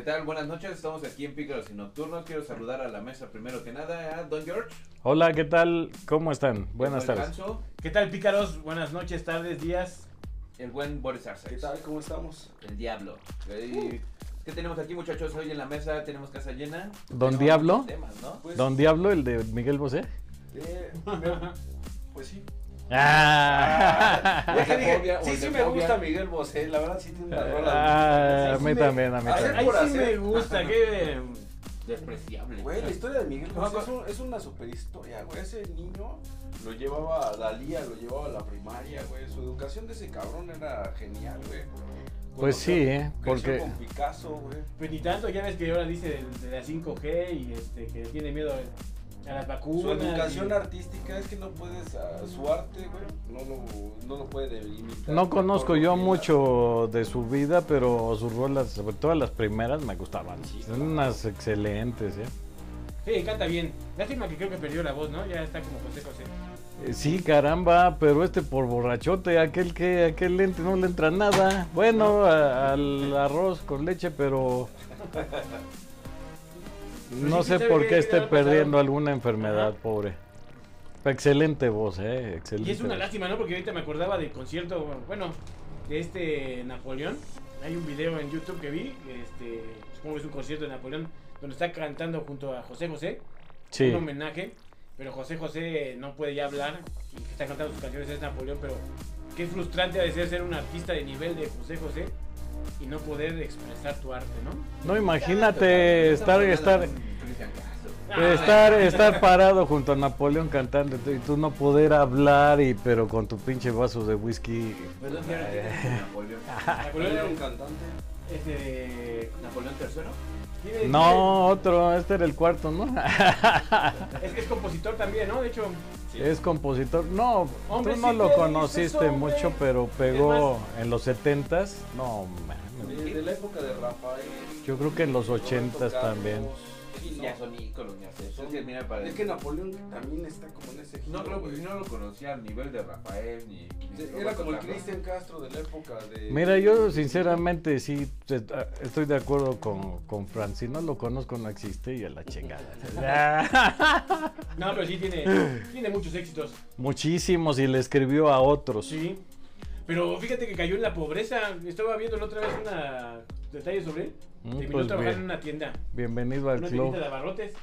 ¿Qué tal? Buenas noches, estamos aquí en Pícaros y Nocturnos. Quiero saludar a la mesa primero que nada a Don George. Hola, ¿qué tal? ¿Cómo están? Buenas tardes. Ganso, ¿Qué tal, pícaros? Buenas noches, tardes, días. el buen Boris Arce. ¿Qué tal? ¿Cómo estamos? El Diablo. Y- ¿Qué tenemos aquí, muchachos? Hoy en la mesa tenemos casa llena. ¿Don Diablo? temas, ¿no? Pues, Don Diablo, el de Miguel Bosé. eh, pues sí. Ah, que dije, sí, sí me gusta Miguel Bosé, la verdad sí tiene una rola. Ah, a Sí mí también, a mí también. Ahí sí me gusta, que Despreciable. Güey, la historia de Miguel Bosé es, un- es una super historia, güey. Ese niño lo llevaba a Dalía, lo llevaba a la primaria, güey. Su educación de ese cabrón era genial, güey. Pues sí, ¿eh? Porque con Picasso, güey. Pues ni tanto, ya ves que ahora dice de, de la 5G y este, que tiene miedo a las vacunas. Su educación y- artística es que no puedes, ah, su arte, güey, no lo, no lo puede imitar. no conozco yo mucho de su vida, pero sus rolas, sobre todo las primeras, me gustaban. Sí, Son claro. unas excelentes, ¿eh? Sí, canta bien. Lástima que creo que perdió la voz, ¿no? Ya está como José José. Eh, Sí, caramba, pero este por borrachote, aquel que, aquel lente no le entra nada. Bueno, a- al arroz con leche, pero no sí, sé ¿sabe por qué? esté perdiendo alguna enfermedad, pobre. Excelente voz, eh, excelente. Y es una lástima, ¿no? Porque ahorita me acordaba del concierto, bueno, de este Napoleón. Hay un video en YouTube que vi, este, supongo que es un concierto de Napoleón, donde está cantando junto a José José, Sí, un homenaje, pero José José no puede ya hablar y está cantando sus canciones es Napoleón, pero qué frustrante ha de ser ser un artista de nivel de José José y no poder expresar tu arte, ¿no? no imagínate estar, estar. Ah, estar, estar parado junto a Napoleón cantando y tú no poder hablar y pero con tu pinche vaso de whisky. Perdón, señora, ¿quién es Napoleón? Napoleón Era un cantante. este ¿Napoleón III? No, otro, este era el cuarto, ¿no? es que es compositor también, ¿no? De hecho, Es compositor. No, Hombre, tú no si lo te conociste hombre. mucho, pero pegó en los 70s. No, De, mames. de la época de Rafael. Yo creo que en los Roberto 80s Carlos, también. No. Ya son íconos, que mira, para Es que Napoleón también está como en ese No, giro, creo güey. que no lo conocía al nivel de Rafael ni. ni Sí, Era como el. Cristian Castro de la época de. Mira, yo sinceramente sí eh, estoy de acuerdo con, con Fran. Si no lo conozco, no existe y a la chingada. no, pero sí tiene, tiene muchos éxitos. Muchísimos y le escribió a otros. Sí. Pero fíjate que cayó en la pobreza. Estaba viendo la otra vez una detalle sobre él. Mm, Terminó pues trabajando bien. en una tienda. Bienvenido al Una club. tiendita de abarrotes.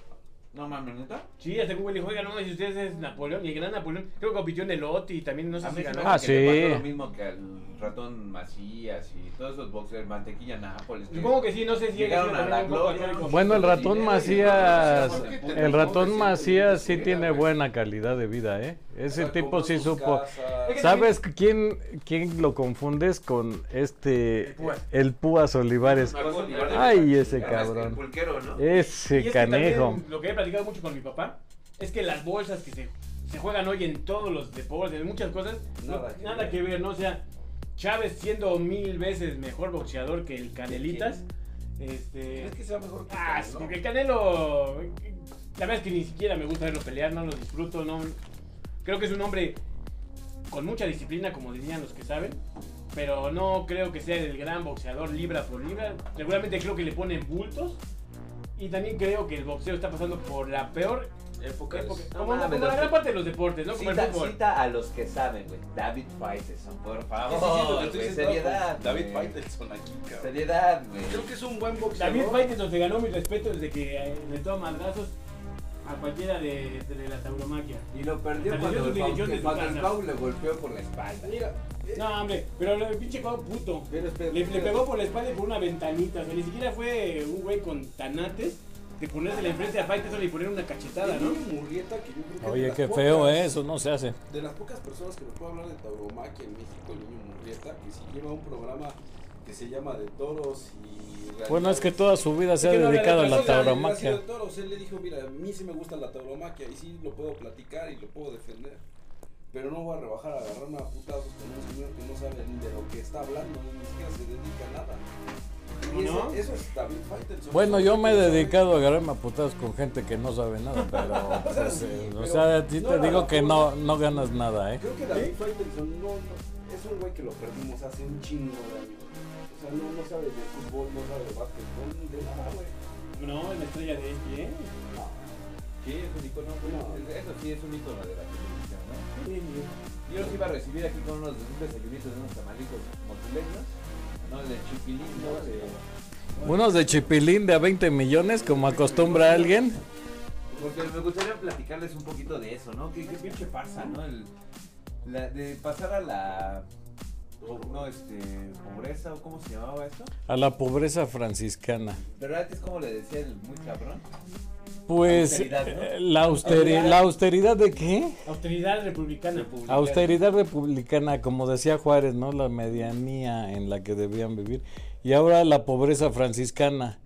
No mames, neta. Sí, hasta Google dijo, oiga, no, si ustedes es Napoleón. Y el gran Napoleón, creo que compitió en el OTI y también no sé si ganó. Ah, sí. lo mismo que al ratón Macías y todos esos boxers, mantequilla Nápoles. Supongo que sí, no sé si Llegaron a la gloria. Bueno, el ratón Macías, ¿por qué te el ratón Macías sí tiene buena calidad de vida, ¿eh? Ese tipo sí supo. ¿Sabes quién, quién lo confundes con este, El Púas. el Púas Olivares? Ay, ese cabrón. Ese canejo. Lo que he platicado mucho con mi papá es que las bolsas que se, se juegan hoy en todos los deportes, en muchas cosas, no- Nada que nada ver. que ver, ¿no? O sea, Chávez siendo mil veces mejor boxeador que el Canelitas. Este. ¿Crees que sea mejor que Ah, Canelo? porque el Canelo. La verdad es que ni siquiera me gusta verlo pelear, no lo disfruto, no. Creo que es un hombre con mucha disciplina, como dirían los que saben. Pero no creo que sea el gran boxeador libra por libra. Seguramente creo que le ponen bultos. Y también creo que el boxeo está pasando por la peor Épocas. época. No Como, mames, como la gran que- parte de los deportes, ¿no? Como el Cita, fútbol. cita a los que saben, güey. David Faitelson, por Sí, sí, sí, favor. diciendo seriedad. con David. Faitelson aquí, cabrón. Seriedad, güey. Creo que es un buen boxeador. David Faitelson se ganó mi respeto desde que eh, le toma madrazos a cualquiera de, de la tauromaquia. Y lo perdió Perdió cuando, el Pau- el. Pau le golpeó por la espalda. Mira, eh, No, hombre, pero el pinche Cuau puto. Pero espera, Le, le espera. pegó por la espalda y por una ventanita. O sea, ni siquiera fue un güey con tanates de ponérsela enfrente a Faitelson y poner una cachetada, ¿no? niño Murrieta, que yo creo que es de Oye, qué pocas- feo, ¿eh? Eso no se hace. De las pocas personas que nos puedo hablar de tauromaquia en México, el niño Murrieta, que si lleva un programa que se llama De Toros y... Bueno, es que toda su vida se ha no dedicado a la cosa, de tauromaquia. toros, él le dijo, mira, a mí sí me gusta la tauromaquia y sí lo puedo platicar y lo puedo defender. Pero no voy a rebajar a agarrarme a putazos con un señor que no sabe ni de lo que está hablando, ni siquiera se dedica a nada. Y ¿No? eso es David Faitelson. Bueno, yo es me he dedicado a agarrarme a putazos con gente que no sabe nada, pero pues, Sí, eh, o sea, a ti no te digo que no, no ganas nada, ¿eh? Creo que David Faitelson no, no, es un güey que lo perdimos hace un chingo de años. O sea, no, no sabe de fútbol, no sabe de básquetbol, de nada, güey. No, la estrella de este, ¿eh? Sí, es un icono. No. Eso sí es un icono de la televisión, ¿no? Sí. Yo los iba a recibir aquí con unos un desayunitos de unos tamalitos motuleños, ¿no? De chipilín, ¿no? De... Unos de chipilín de a 20 millones, como acostumbra alguien. Porque me gustaría platicarles un poquito de eso, ¿no? Qué, qué pinche farsa, ¿no? El, la, de pasar a la... No, este... Pobreza, o cómo se llamaba esto. A la pobreza franciscana. Pero antes, ¿cómo le decía el muy cabrón? Pues Austeridad, ¿no? eh, la, austeri- ¿la austeridad de qué? Austeridad republicana. Austeridad republicana, como decía Juárez, ¿no? La medianía en la que debían vivir. Y ahora la pobreza franciscana.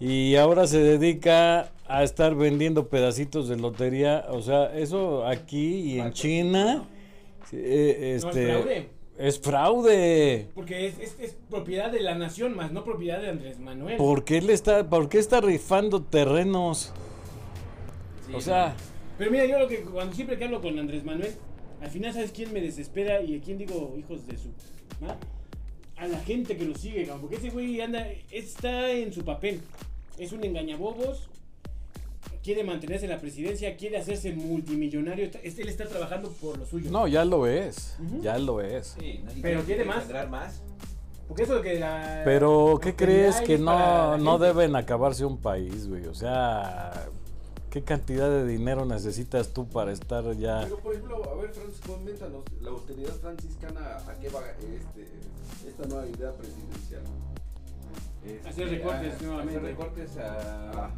Y ahora se dedica a estar vendiendo pedacitos de lotería. O sea, eso aquí y en China. eh, No, es fraude. Es fraude. Porque es, es, es propiedad de la nación, más no propiedad de Andrés Manuel. ¿Por qué, le está, ¿Por qué está rifando terrenos? Sí, O sea, Pero mira, yo lo que cuando siempre que hablo con Andrés Manuel, al final sabes quién me desespera y a quién digo hijos de su. ¿ah? A la gente que lo sigue, porque ese güey anda, está en su papel. Es un engañabobos. Quiere mantenerse en la presidencia, quiere hacerse multimillonario. está- Él está trabajando por lo suyo. no, ya lo es. Ujú. Ya lo es. Sí, Pero quiere quiere más. más. Porque eso de que la. Pero, ¿qué crees que no, no deben acabarse un país, güey? O sea, ¿qué cantidad de dinero necesitas tú para estar ya? Pero, por ejemplo, a ver, Francisco, coméntanos, la austeridad franciscana, ¿a qué va este, esta nueva idea presidencial? Este, Hacer recortes a- nuevamente. Hacer recortes a,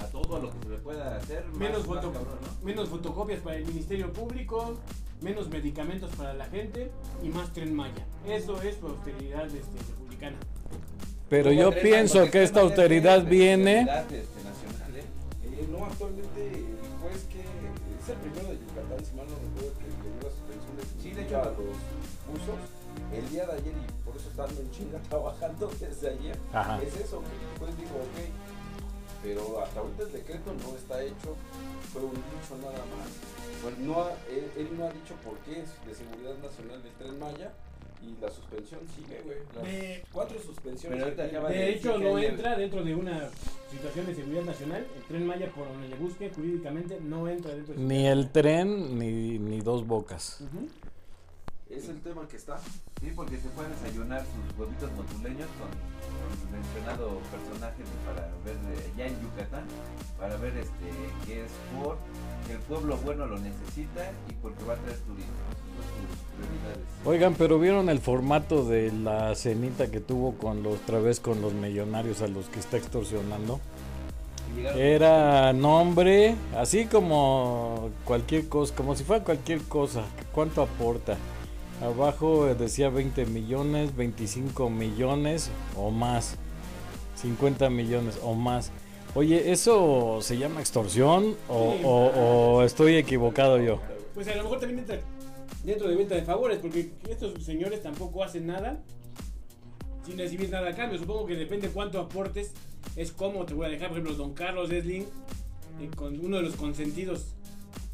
a todo lo que se le pueda hacer. más- Menos, más foto- cabrón, ¿no? menos fotocopias para el Ministerio Público, menos medicamentos para la gente y más tren Maya. Eso es austeridad este, republicana. Pero yo pienso que esta austeridad de- viene... este, nacional, ¿eh? Eh, no, actualmente, pues que es el primero de Yucatán, si mal no recuerdo, que le dio la suspensión de Sí, de a hecho. los el día de ayer y por eso están en chinga trabajando desde ayer. Ajá. Es eso, que pues ok, pero hasta ahorita el decreto no está hecho, fue un dicho nada más. Pues no ha- él, él no ha dicho por qué es de seguridad nacional del Tren Maya y la suspensión sigue, güey. Las De- cuatro suspensiones. Pero que. De de hecho, no entra dentro de una situación de seguridad nacional. El tren Maya, por donde le busque jurídicamente, no entra dentro de Ni el tren ni, ni dos bocas. Ujú. Es el tema que está. Sí, porque se pueden desayunar sus huevitos motuleños con, con el mencionado personaje de- para ver de- ya en Yucatán, para ver este que es por que el pueblo bueno lo necesita y porque va a traer turismo. Esas son sus prioridades. Oigan, pero vieron el formato de la cenita que tuvo con los otra vez con los millonarios a los que está extorsionando. Y llegaron- Era nombre, así como cualquier cosa, como si fuera cualquier cosa. ¿Cuánto aporta? Abajo decía 20 millones, 25 millones o más. 50 millones o más. Oye, ¿eso se llama extorsión o, Sí. o- o estoy equivocado yo? Pues a lo mejor también entra dentro de venta de favores, porque estos señores tampoco hacen nada sin recibir nada a cambio. Supongo que depende cuánto aportes, es cómo te voy a dejar. Por ejemplo, don Carlos Esling, eh, con uno de los consentidos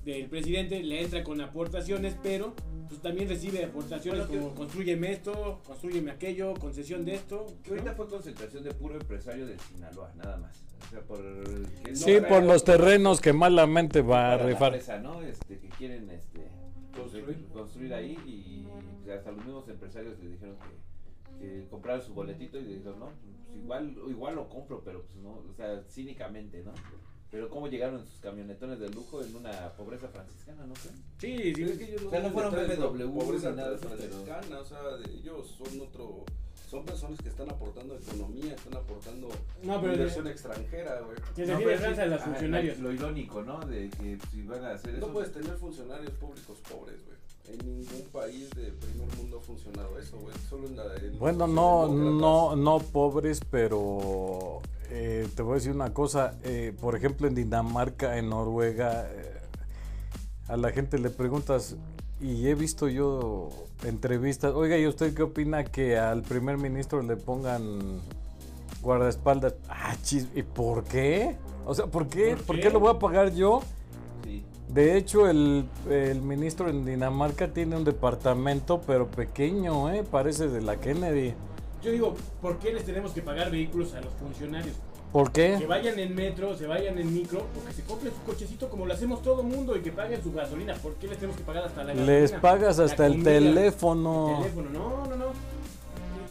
del presidente, le entra con aportaciones, pero pues, también recibe aportaciones Bueno, que- construyeme esto, construyeme aquello, concesión de esto. Que ahorita ¿no? fue concentración de puro empresario del Sinaloa, nada más. O sea, por el que no Sí, por los terrenos que malamente va a rifar. Este, que quieren este, Construir. ahí y pues, hasta los mismos empresarios le dijeron que, que compraron su boletito y le dijeron, no, pues, igual, igual lo compro, pero pues no, o sea, cínicamente, ¿no? Pero cómo llegaron en sus camionetones de lujo en una pobreza franciscana, ¿no creen? Sí, sí, es que ellos O sea, no fueron de BMW pobreza ni nada de eso, pero- franciscana, o sea, de- ellos son otro, son personas que están aportando economía, están aportando No, pero inversión extranjera, güey. Se No, pero Franza a los ajá, funcionarios. Lo irónico, ¿no? De que si van a hacer eso. No puedes tener funcionarios públicos pobres, güey. En ningún país de primer mundo ha funcionado eso, güey. Solo en la. en Bueno, no, no, no pobres, pero eh, te voy a decir una cosa. eh, por ejemplo, en Dinamarca, en Noruega, eh, a la gente le preguntas, y he visto yo entrevistas. Oiga, ¿y usted qué opina que al primer ministro le pongan guardaespaldas? Ah, chis, ¿y por qué? O sea, ¿por qué? ¿Por ¿Por qué? qué lo voy a pagar yo? De hecho, el, el ministro en Dinamarca tiene un departamento, pero pequeño, ¿eh? Parece de la Kennedy. Yo digo, ¿por qué les tenemos que pagar vehículos a los funcionarios? ¿Por Que qué? vayan en metro, se vayan en micro, o que se compren su cochecito como lo hacemos todo mundo y que paguen su gasolina. ¿Por qué les tenemos que pagar hasta la gasolina? Les pagas hasta el teléfono. el teléfono. No, no, no.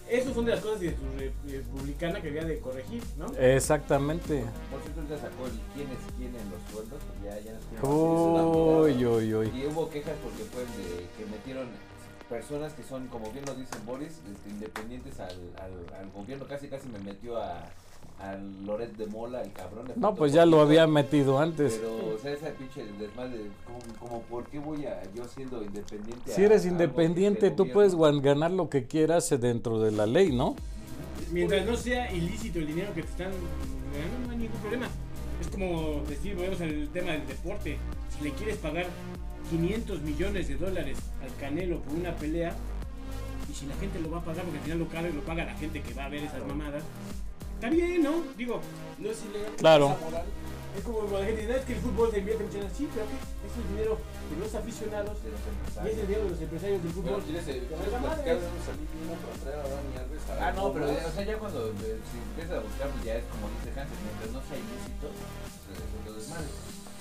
Esas son de las cosas de su re- republicana que había de corregir, ¿no? Exactamente. Por cierto, ya sacó el quién es quién en los sueldos. pues Ya, ya nos tiene Uy, uy, uy. Y hubo quejas porque fueron de que metieron personas que son, como bien lo dicen Boris, este, independientes al, al, al gobierno. Casi, casi me metió a, a Loret de Mola, el cabrón. le No, pues ya lo había metido antes. Pero, o sea, esa pinche desmadre, como, como, ¿por qué voy a yo siendo independiente? Si a- eres a independiente, tú puedes ganar lo que quieras dentro de la ley, ¿no? Mientras no sea ilícito el dinero que te están ganando, no hay ningún problema. Es como decir, volvemos al tema del deporte. Si le quieres pagar 500 millones de dólares al Canelo por una pelea, y si la gente lo va a pagar, porque al final lo paga, lo paga la gente que va a ver esas mamadas, está bien, ¿no? Digo, No es ilegal. Claro. es como cuando la gente dice, "No, es que el fútbol se invierte mucho en Sí, pero ¿qué? Es el dinero de los aficionados De los y es el empresarios. dinero de los empresarios del fútbol. ¿quieres, ¿quieres platicar de un salir uno para traer a Dani Alves a Ah, no, pero o sea, ya cuando eh, si empiezas a buscar, pues ya es como dice Hansen, mientras no sea ilícito, pues eso es lo desmadre.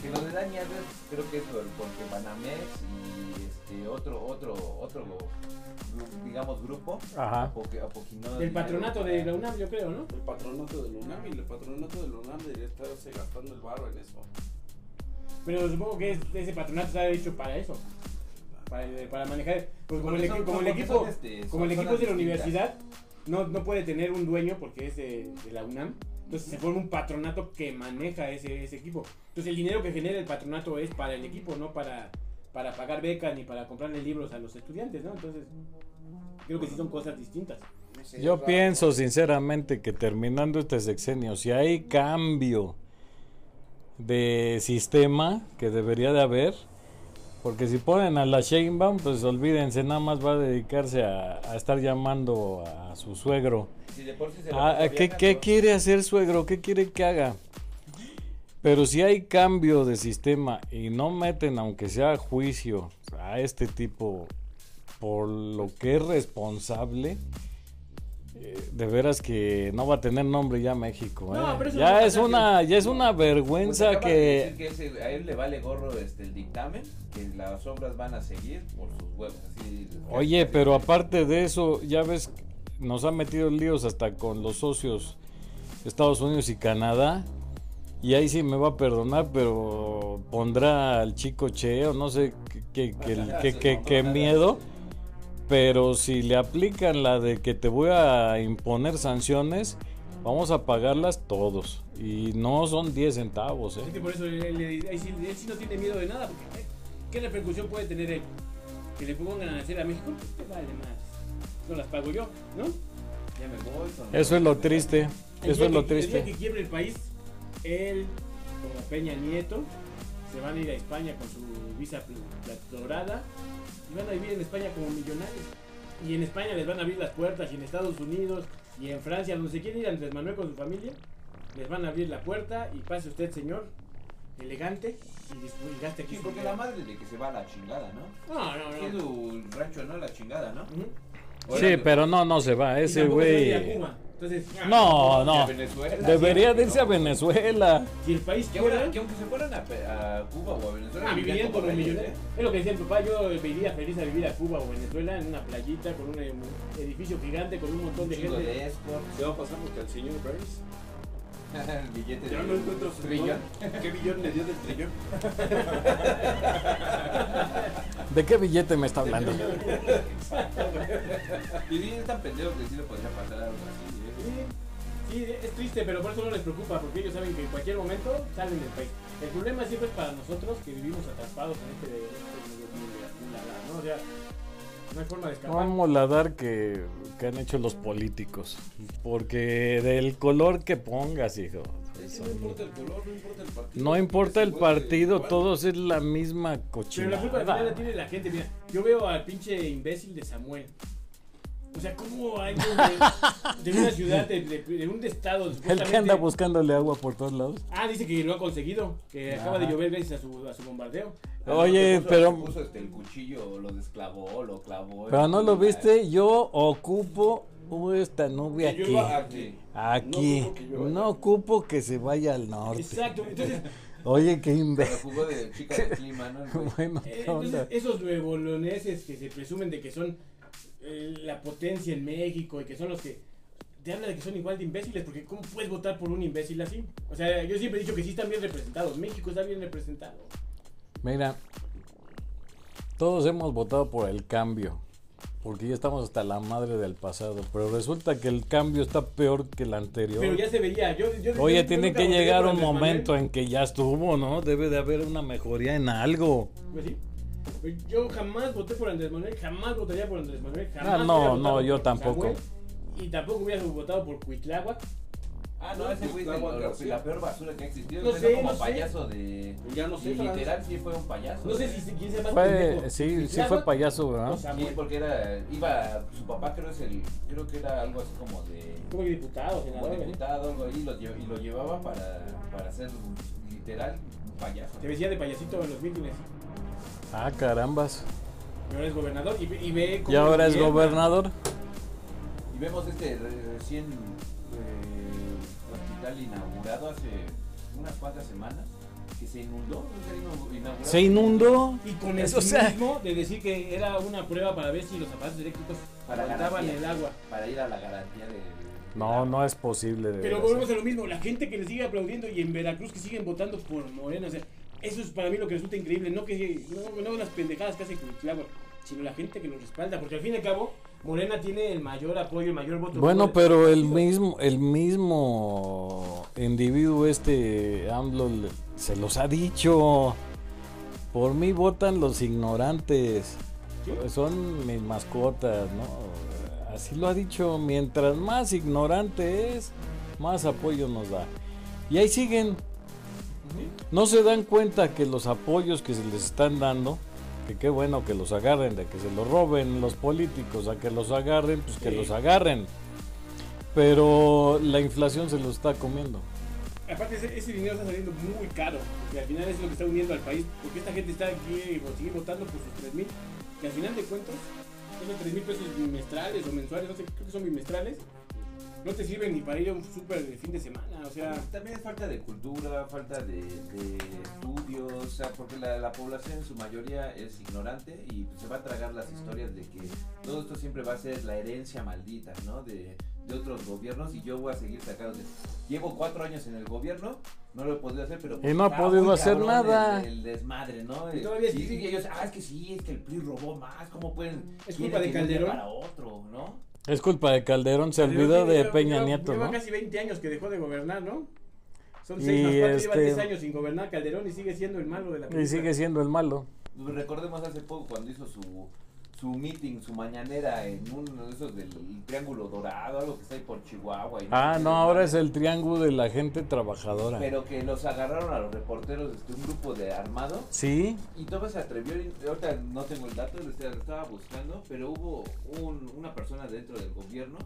Que lo de Dani Alves, creo que es por- porque Banamex y este otro, otro, otro, digamos, grupo, Ajá. Del patronato de la UNAM, yo creo, ¿no? El patronato del UNAM y el patronato del UNAM debería estarse gastando el barro en eso. Pero supongo que es- ese patronato está hecho para eso. Para, para manejar. Pues como, el, son- como el equipo, este, como el equipo es de la universidad, no, no puede tener un dueño porque es de, de la UNAM. Entonces se forma un patronato que maneja ese, ese equipo. Entonces el dinero que genera el patronato es para el equipo, no para, para pagar becas ni para comprarle libros a los estudiantes, ¿no? Entonces creo que sí son cosas distintas. Yo pienso sinceramente que terminando este sexenio, si hay cambio de sistema que debería de haber, porque si ponen a la Sheinbaum, pues olvídense, nada más va a dedicarse a, a estar llamando a su suegro. Si de por sí se la Ah, ¿qué, ¿Qué quiere hacer suegro? ¿Qué quiere que haga? Pero si hay cambio de sistema y no meten, aunque sea juicio, a este tipo por lo que es responsable, eh, de veras que no va a tener nombre ya México. No, ¿eh? pero no Ya es una, ya es una vergüenza que decir que ese- a él le vale gorro este el dictamen, que las obras van a seguir por sus huevos. Así, Oye, pero aparte de eso, ya ves, nos ha metido en líos hasta con los socios Estados Unidos y Canadá. Y ahí sí me va a perdonar, pero pondrá al chico Che o no sé qué, qué, qué- qué- qué- qué miedo. Pero si le aplican la de que te voy a imponer sanciones, vamos a pagarlas todos. Y no son 10 centavos, Es ¿eh? Pues que por eso él, él- él sí, él sí no tiene miedo de nada, porque ¿eh? ¿qué repercusión puede tener él? Que le pongan a hacer a México, pues, vale más. No las pago yo, ¿no? Ya me voy. Eso es lo triste. Eso es lo que- El día triste. que quiebre el país, él, como Peña Nieto, se van a ir a España con su visa dorada y van a vivir en España como millonarios. Y en España les van a abrir las puertas, y en Estados Unidos, y en Francia, donde se quiere ir Andrés Manuel con su familia, les van a abrir la puerta y pase usted, señor, elegante, y, gaste aquí Sí, porque la madre de que se va a la chingada, ¿no? No, no, Tiene no. su rancho, ¿no? La chingada, ¿no? Sí, pero no, no se va. Ese güey. Entonces, ah, No, A no. Venezuela. Debería de irse a Venezuela. Si el país Que, que aunque se fueran a, Cuba o a Venezuela, Ah, vivirían reyes, millonarios. ¿eh? Es lo que decía mi papá, yo me iría feliz a vivir a Cuba o Venezuela en una playita con un em, edificio gigante con un montón Un de gente. de. ¿Qué va a pasar? Porque el señor Burns el billete de no encuentro su trillón. ¿Qué billón le dio del trillón? ¿De qué billete me está hablando? Y bien es tan pendejo que sí le podría pasar algo así. Sí, sí, es triste, pero por eso no les preocupa, porque ellos saben que en cualquier momento salen del país. El problema siempre es para nosotros que vivimos atrapados en este, de- este ¿no? O sea, no hay forma de No escapar. hay moladar que, que han hecho los políticos. Porque del color que pongas, hijo. Es que son- no importa el color, no importa el partido. No importa el partido, todos es la misma Pero cochinada. la culpa final la tiene la gente. Mira, yo veo al pinche imbécil de Samuel. O sea, ¿cómo hay de, de una ciudad, de, de- de un estado? El que anda buscándole agua por todos lados. Ah, dice que lo ha conseguido, que acaba de llover gracias a su, a su bombardeo. Ah, Oye, puso- pero- se puso este, el cuchillo, lo desclavó, lo clavó. Pero no lo viste, yo ocupo esta nube Que aquí. aquí. Aquí. No ocupo que llueva. No ocupo que se vaya al norte. Exacto. Entonces, Oye, qué Pero imbécil. jugó de chica de clima, ¿no? Bueno, eh, entonces esos nuevoloneses que se presumen de que son eh, la potencia en México y que son los que te habla de que son igual de imbéciles, porque ¿cómo puedes votar por un imbécil así? O sea, yo siempre he dicho que sí están bien representados. México está bien representado. Mira, todos hemos votado por el cambio, porque ya estamos hasta la madre del pasado, pero resulta que el cambio está peor que el anterior. Pero ya se veía. Yo, yo- Oye, yo tiene que llegar un momento en que ya estuvo, ¿no? Debe de haber una mejoría en algo. Pues sí. Yo jamás voté por Andrés Manuel, jamás votaría por Andrés Manuel, jamás Ah, no, no, yo tampoco. Samuel, y tampoco hubiera votado por Cuitláhuac. Ah, no, ese güey es La peor basura que ha existido. No sé, como no sé. payaso de. Ya no sé, literal sí fue un payaso. No sé güey. si quién se llama Fue, sí, sí fue payaso, ¿verdad? Sí, Samuel. porque era. Iba. Su papá creo es el. Creo que era algo así como de. Como diputado, Como. ¿eh? diputado, algo ahí. Y lo llevaba para, para ser literal un payaso. Se vestía de payasito en los mítines. Ah, carambas. Y ahora es gobernador y, ve- y ve cómo Y ahora es gobernador. Y vemos este re- recién eh, hospital inaugurado hace unas cuantas semanas. Que se inundó. ¿no? Se inu- inaugurado. Se inundó. Y con el Eso, o sea- cinismo de decir que era una prueba para ver si los aparatos eléctricos Para aguantaban garantía. el agua. Para ir a la garantía de. No, no es posible. de Pero volvemos a lo mismo, la gente que le sigue aplaudiendo y en Veracruz que siguen votando por Morena, o sea, eso es para mí lo que resulta increíble, no que no, no las pendejadas que hace Cuitlagua, sino la gente que lo respalda, porque al fin y al cabo Morena tiene el mayor apoyo, el mayor voto. Bueno, pero el mismo, el mismo individuo este AMLO se los ha dicho. Por mí votan los ignorantes. ¿Sí? Son mis mascotas, ¿no? Así lo ha dicho. Mientras más ignorante es, más apoyo nos da. Y ahí siguen. No se dan cuenta que los apoyos que se les están dando, que qué bueno que los agarren, de que se los roben los políticos, a que los agarren, pues que Sí. los agarren. Pero la inflación se los está comiendo. Aparte ese, ese dinero está saliendo muy caro, que al final es lo que está uniendo al país, porque esta gente está aquí o sigue votando por sus 3 mil, que al final de cuentas, esos 3 mil pesos bimestrales o mensuales, no sé, creo que son bimestrales, no te sirven ni para ir a un súper de fin de semana, o sea... También es falta de cultura, falta de, de estudios, o sea, porque la, la población en su mayoría es ignorante y se va a tragar las historias de que todo esto siempre va a ser la herencia maldita, ¿no? De, de otros gobiernos y yo voy a seguir sacando. de- Llevo cuatro años en el gobierno, no lo he podido hacer, pero... Y no ha podido hacer nada. El, el desmadre, ¿no? Y todavía sí. y ellos, ah, es que sí, es que el PRI robó más, ¿cómo pueden...? Es culpa de Calderón. Para otro, ¿no? Es culpa de Calderón, se Calderón olvidó de Peña lleva- Nieto, lleva ¿no? casi 20 años que dejó de gobernar, ¿no? Son Y 6 más 4, lleva este- 10 años sin gobernar Calderón y sigue siendo el malo de la Y película. sigue siendo el malo. Recordemos hace poco cuando hizo su, su meeting, su mañanera en uno de esos del Triángulo Dorado, algo que está ahí por Chihuahua. y Ah, no, ahora es el triángulo de la gente trabajadora. Pero que los agarraron a los reporteros de un grupo de armado Sí, y todo se atrevió, ahorita no tengo el dato, lo estaba- lo estaba buscando, pero hubo un- una persona dentro del gobierno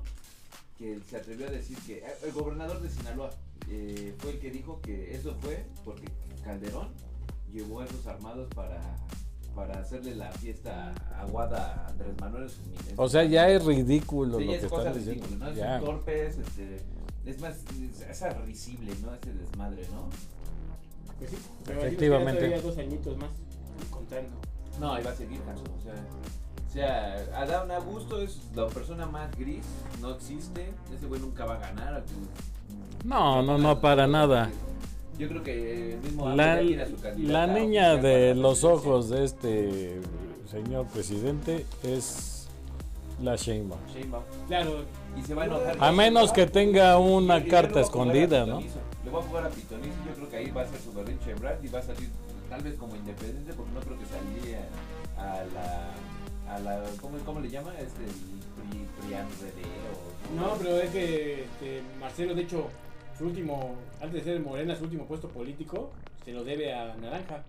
que se atrevió a decir que eh, el gobernador de Sinaloa eh, fue el que dijo que eso fue porque Calderón llevó a esos armados para, para hacerle la fiesta aguada a Andrés Manuel o sea, ya es ridículo Sí, lo es que cosa están diciendo. ridícula, ¿no? Ya. Son torpes, este, es más, es, es risible, ¿no? Ese desmadre, ¿no? Pues sí, pero Efectivamente. todavía dos añitos más contando. No, ahí va a seguir Caso, o sea, o sea, Adán Augusto es la persona más gris, no existe, ese güey nunca va a ganar. No, no, no, para nada. Yo creo que el mismo La, ya su la niña de los ojos de este señor presidente es la Sheinbaum. Sheinbaum. Claro, Y se va a enojar. A menos que tenga una yo carta escondida, ¿no? Le voy a jugar a Pitonizo yo creo que ahí va a ser su berrinche Brad y va a salir tal vez como independiente porque no creo que saldría a la... A la ¿cómo, ¿Cómo le llama? Es el pri, prianredero. no, pero es que este, Marcelo, de hecho, su último, antes de ser Morena, su último puesto político, se lo debe a Naranja.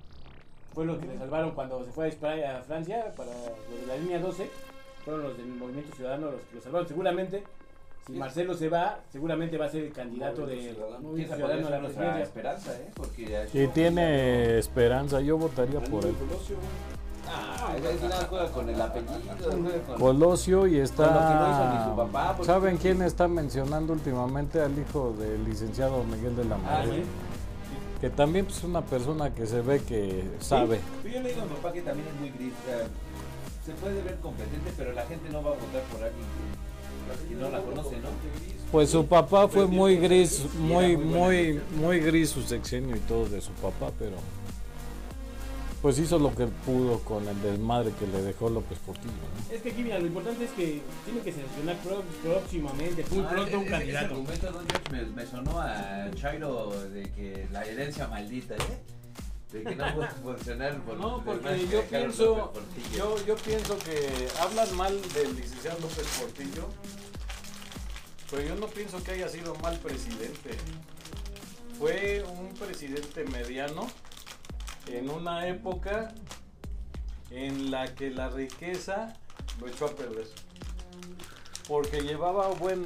Fue lo que le salvaron cuando se fue a disparar a Francia para los de la línea 12. Fueron los del Movimiento Ciudadano los que lo salvaron. Seguramente, si Sí. Marcelo se va, seguramente va a ser el candidato. Movimiento Ciudadano a ser la presidencia. esperanza, ¿eh? Porque Y tiene esperanza, yo votaría por él. Colosio. Ah, juega con el apellido, juega con... Colosio y Con lo que no hizo ni está... su papá, porque- ¿Saben quién está mencionando últimamente al hijo del licenciado Miguel de la Ah, Madrid? sí. Que también pues, es una persona que se ve que sabe. Pero yo le digo a mi papá que también es muy gris. o sea, se puede ver competente, pero la gente no va a votar por alguien que, que no la conoce, ¿no? Pues su papá fue muy sí, gris, sí, muy, muy muy gris su sexenio y todo de su papá, pero pues hizo lo que pudo con el desmadre que le dejó López Portillo. ¿no? Es que aquí, mira, lo importante es que tiene que seleccionar pro- próximamente, muy Ah, pronto, un ese- candidato. Ese argumento, don George, me, me sonó a Chairo de que la herencia maldita, ¿eh? De que no puede funcionar por No, por porque yo pienso, López Portillo. yo, yo pienso que hablan mal del licenciado López Portillo, pero yo no pienso que haya sido mal presidente. Fue un presidente mediano en una época en la que la riqueza lo echó a perder. Porque llevaba buen,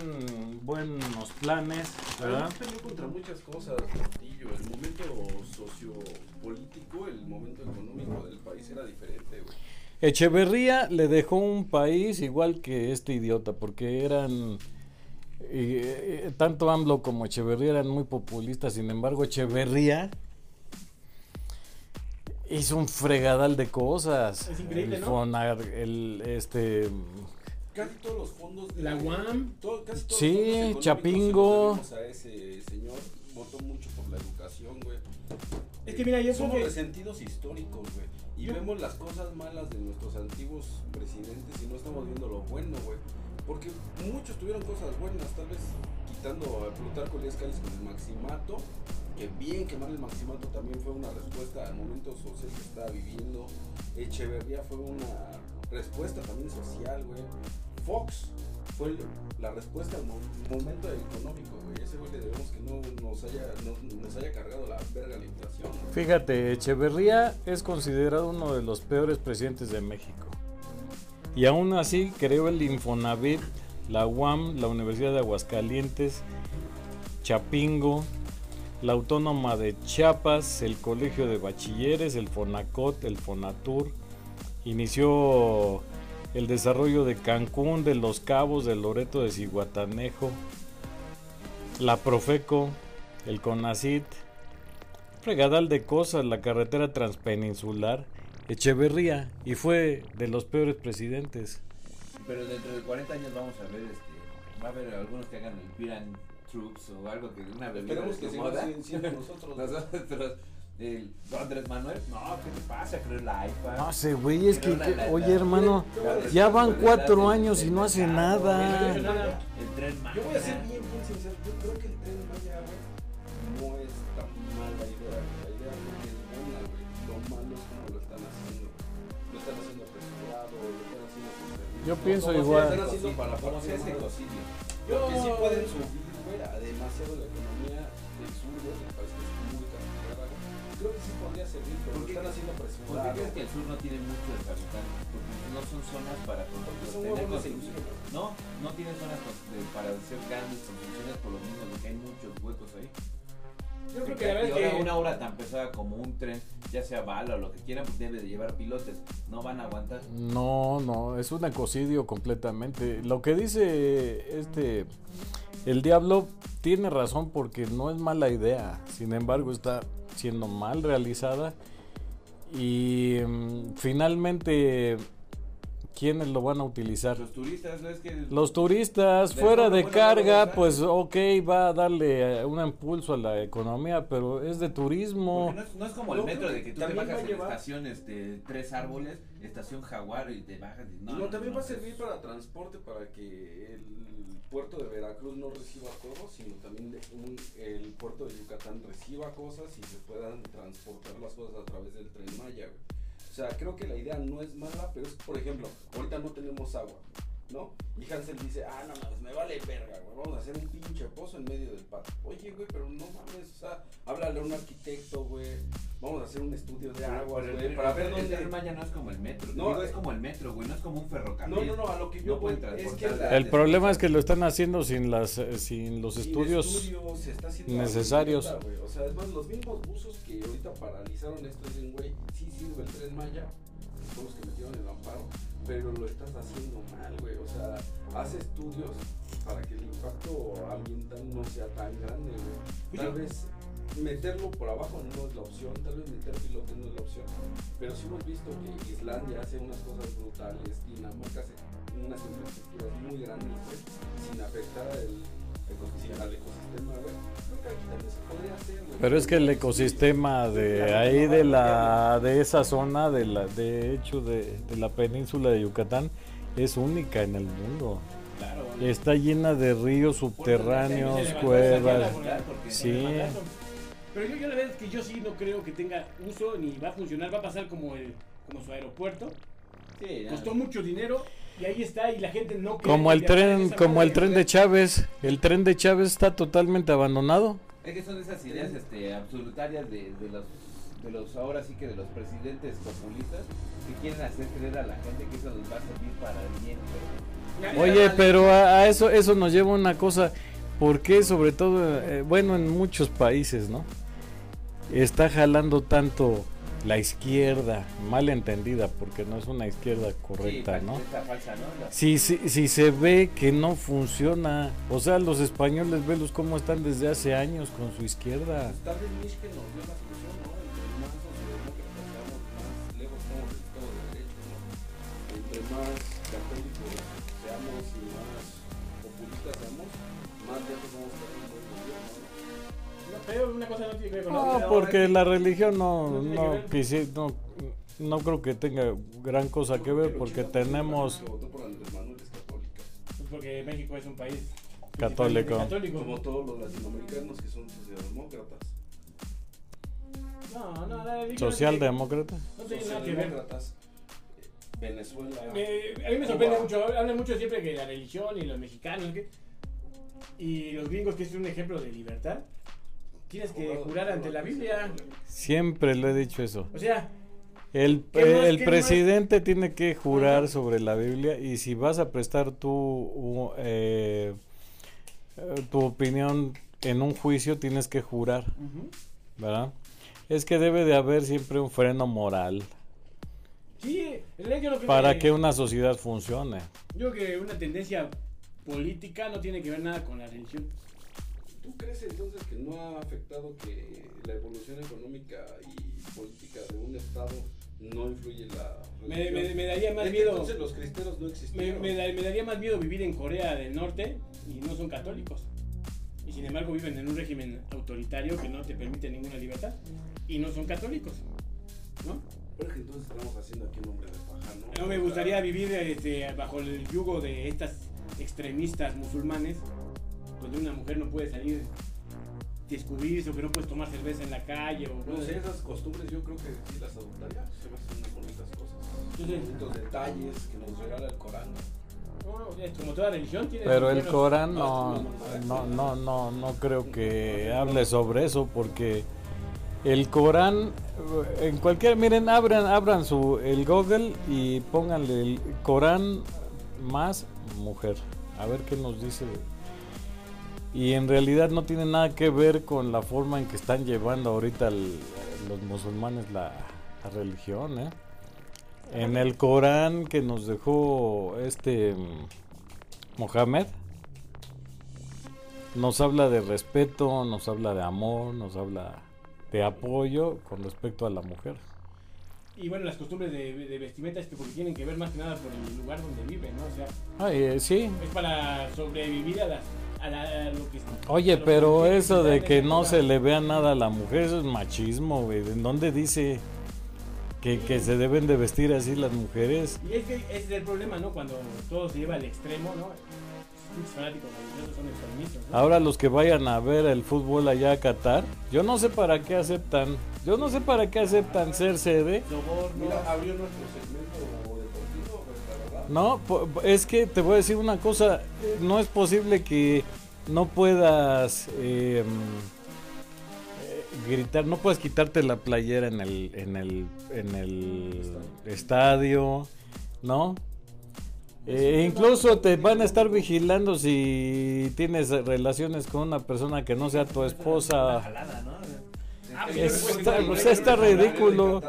buenos planes, ¿verdad? Peleó contra muchas cosas, Portillo. El momento sociopolítico, el momento económico del país era diferente, güey. Echeverría le dejó un país igual que este idiota, porque eran. y, eh, tanto AMLO como Echeverría eran muy populistas, sin embargo, Echeverría hizo un fregadal de cosas. Es increíble, el ¿no? Fonar, el este. Casi todos los fondos de La UAM. todo- casi todos Sí, los Chapingo. se a ese señor votó mucho por la educación, güey. Es que mira, yo somos que- resentidos históricos, güey. Y Yo- vemos las cosas malas de nuestros antiguos presidentes y no estamos viendo lo bueno, güey. Porque muchos tuvieron cosas buenas, tal vez quitando a Plutarco Elías Calles con el maximato, que bien quemar el maximato también fue una respuesta al momento social que estaba viviendo. Echeverría fue una respuesta también social, güey. Fox fue la respuesta al mo- momento económico, güey. Ese güey le debemos que no nos haya, no- nos haya cargado la verga la inflación. Fíjate, Echeverría es considerado uno de los peores presidentes de México. Y aún así creó el Infonavit, la UAM, la Universidad de Aguascalientes, Chapingo, la Autónoma de Chiapas, el Colegio de Bachilleres, el Fonacot, el Fonatur. Inició el desarrollo de Cancún, de Los Cabos, de Loreto de Ciguatanejo, la Profeco, el CONACIT, fregadal de cosas, la carretera transpeninsular, Echeverría, y fue de los peores presidentes. Pero dentro de 40 años vamos a ver, este, va a haber algunos que hagan el Piran Troops o algo que una bebida Esperemos de que moda. siendo- nosotros. Nosotros, el Andrés Manuel, no, ¿qué te pasa? Creo la IFA. No sé, güey, es que, la- que- la- oye la- hermano, la ya van cuatro años y no hace nada. el- El tren Yo voy a ser bien, bien sincero. Yo creo que el tren Maya, güey, no es tan mala idea. La idea que es buena, güey. Lo malo es cómo lo están haciendo. Lo están haciendo apresurado, lo están haciendo. Yo pienso Como igual. Lo están haciendo para como es madre. ecocidio. Yo que sí pueden subir, demasiado la economía del sur, güey, del país que es muy güey. Creo que sí podría servir, pero ¿Por lo qué- están haciendo ¿Por qué crees que el sur no tiene mucho de capital? Porque no son zonas para con- Porque son tener huevos de construcciones. indígenas. No, no tiene zonas de- para hacer grandes construcciones por lo mismo de que hay muchos huecos ahí. Yo creo que Y la verdad que. una obra tan pesada como un tren, ya sea bala o lo que quieran, pues debe de llevar pilotes. No van a aguantar. No, no, es un ecocidio completamente. Lo que dice este el diablo tiene razón porque no es mala idea. Sin embargo, está siendo mal realizada y mm, finalmente ¿quiénes lo van a utilizar? Los turistas, ¿no? es que Los turistas De fuera de carga, pues ok, va a darle eh, un impulso a la economía, pero es de turismo. No es, no es como el metro de que tú te también bajas va a en llevar- estación este, tres árboles, estación jaguar y te bajas y no, No, también no, va a servir es- para transporte, para que el puerto de Veracruz no reciba todo, sino también un- el puerto de Yucatán reciba cosas y se puedan transportar las cosas a través del tren Maya. O sea, creo que la idea no es mala, pero es, por ejemplo, ahorita no tenemos agua. ¿No? Y Hansel dice, ah, no mames, me vale verga, güey, vamos a hacer un pinche pozo en medio del patio. Oye, güey, pero no mames, o sea, háblale a un arquitecto, güey, vamos a hacer un estudio de agua, Pero güey, el- para el- ver el dónde... Tren Maya no es como el metro. No, Digo, es eh, como el metro, güey. No es como un ferrocarril. No, no, no, a lo que yo No voy pueden es que transportar la- El problema es que lo están haciendo sin las eh, sin los Sin estudios. estudios, se está haciendo necesarios. O sea, es más, los mismos buzos que ahorita paralizaron esto dicen, güey, sí sirve el tren Maya, son los que metieron el amparo, pero lo estás haciendo mal, güey. O sea, hace estudios para que el impacto ambiental no sea tan grande, güey. Tal vez meterlo por abajo no es la opción, tal vez meter pilotes no es la opción, pero sí hemos visto que Islandia hace unas cosas brutales, Dinamarca hace unas infraestructuras muy grandes, güey, sin afectar el, ecosistema, al ecosistema, güey. Creo que aquí también se podría hacer, güey. Pero es que el ecosistema de ahí de la de esa zona de la de hecho de, de la península de Yucatán es única en el mundo. Claro. Está llena de ríos subterráneos, cuevas. Sí. Pero yo, yo la verdad es que yo sí no creo que tenga uso ni va a funcionar. Va a pasar como el como su aeropuerto. Sí. Costó mucho dinero y ahí está y la gente no quiere Como el tren, como el tren de Chávez. El tren de Chávez está totalmente abandonado. Es que son esas ideas este, absolutarias de, de los de los ahora sí que de los presidentes populistas que quieren hacer creer a la gente que eso les va a servir para el bien. pero- Oye, pero a, a eso eso nos lleva a una cosa. ¿Por qué sobre todo, eh, bueno, en muchos países, ¿no? Está jalando tanto la izquierda, mal entendida, porque no es una izquierda correcta, Sí, ¿no? falsa, ¿no? Si, si, si se ve que no funciona, o sea, los españoles, velos cómo están desde hace años con su izquierda. Pues tal una cosa no tiene que ver con la No, otra. porque la religión no, No no, quisi- no, no creo que tenga gran cosa que ver, porque El 80% tenemos... Pues porque México es un país Católico. católico. Como todos los latinoamericanos que son socialdemócratas. No, no, la religión Socialdemócrata. No tiene nada que ver. Socialdemócratas. eh, Venezuela. Me- a mí me sorprende mucho, hablan mucho siempre que la religión y los mexicanos ¿qué? y los gringos que es un ejemplo de libertad. Tienes que jurar ante la Biblia. Siempre le he dicho eso. O sea, El, ¿Qué más- el presidente tiene que jurar sobre la Biblia y si vas a prestar tu, eh, tu opinión en un juicio tienes que jurar, ¿verdad? Es que debe de haber siempre un freno moral sí, no creo para que, que una sociedad funcione. yo creo que una tendencia política no tiene que ver nada con la religión. ¿Tú crees entonces que no ha afectado que la evolución económica y política de un estado no influye en la Me, religión? me- me daría más miedo. Entonces los cristeros no existieron. me da- me daría más miedo vivir en Corea del Norte y no son católicos. Y sin embargo viven en un régimen autoritario que no te permite ninguna libertad. Y no son católicos. ¿No? Pero es que entonces estamos haciendo aquí un hombre de paja, ¿no? No me gustaría vivir este, bajo el yugo de estas extremistas musulmanes, donde una mujer no puede salir, descubrirse o que no puedes tomar cerveza en la calle o No sé, esas costumbres yo creo que sí las adoptaría. Se me hacen unas bonitas cosas. Sí, sí. Bonitos detalles que nos regala el Corán. Como toda religión tiene Pero el Corán no, no, no, no, no, no, creo que hable sobre eso porque el Corán, en cualquier, miren, abran, abran su, el Google y pónganle el Corán más mujer, a ver qué nos dice. Y en realidad no tiene nada que ver con la forma en que están llevando ahorita el- los musulmanes la, la religión, ¿eh? En el Corán que nos dejó este mm, Mohamed, nos habla de respeto, nos habla de amor, nos habla de apoyo con respecto a la mujer. Y bueno, las costumbres de, de vestimenta es que porque tienen que ver más que nada por el lugar donde viven, ¿no? O sea, Ay, eh, sí. es para sobrevivir a, las, a, la- a lo que... Oye, a los pero conflictos eso que de que no se le vea nada a la mujer, eso es machismo, güey. ¿En dónde dice que, que se deben de vestir así las mujeres? Y es que ese es el problema, ¿no? Cuando todo se lleva al extremo, ¿no? Ahora los que vayan a ver el fútbol allá a Qatar, yo no sé para qué aceptan, yo no sé para qué aceptan ser sede. Mira, abrió nuestro segmento No, es que te voy a decir una cosa, no es posible que no puedas eh, eh, gritar, no puedes quitarte la playera en el, en el, en el estadio, ¿no? Eh, incluso te van a estar vigilando si tienes relaciones con una persona que no sea tu esposa. pues, está, ridículo.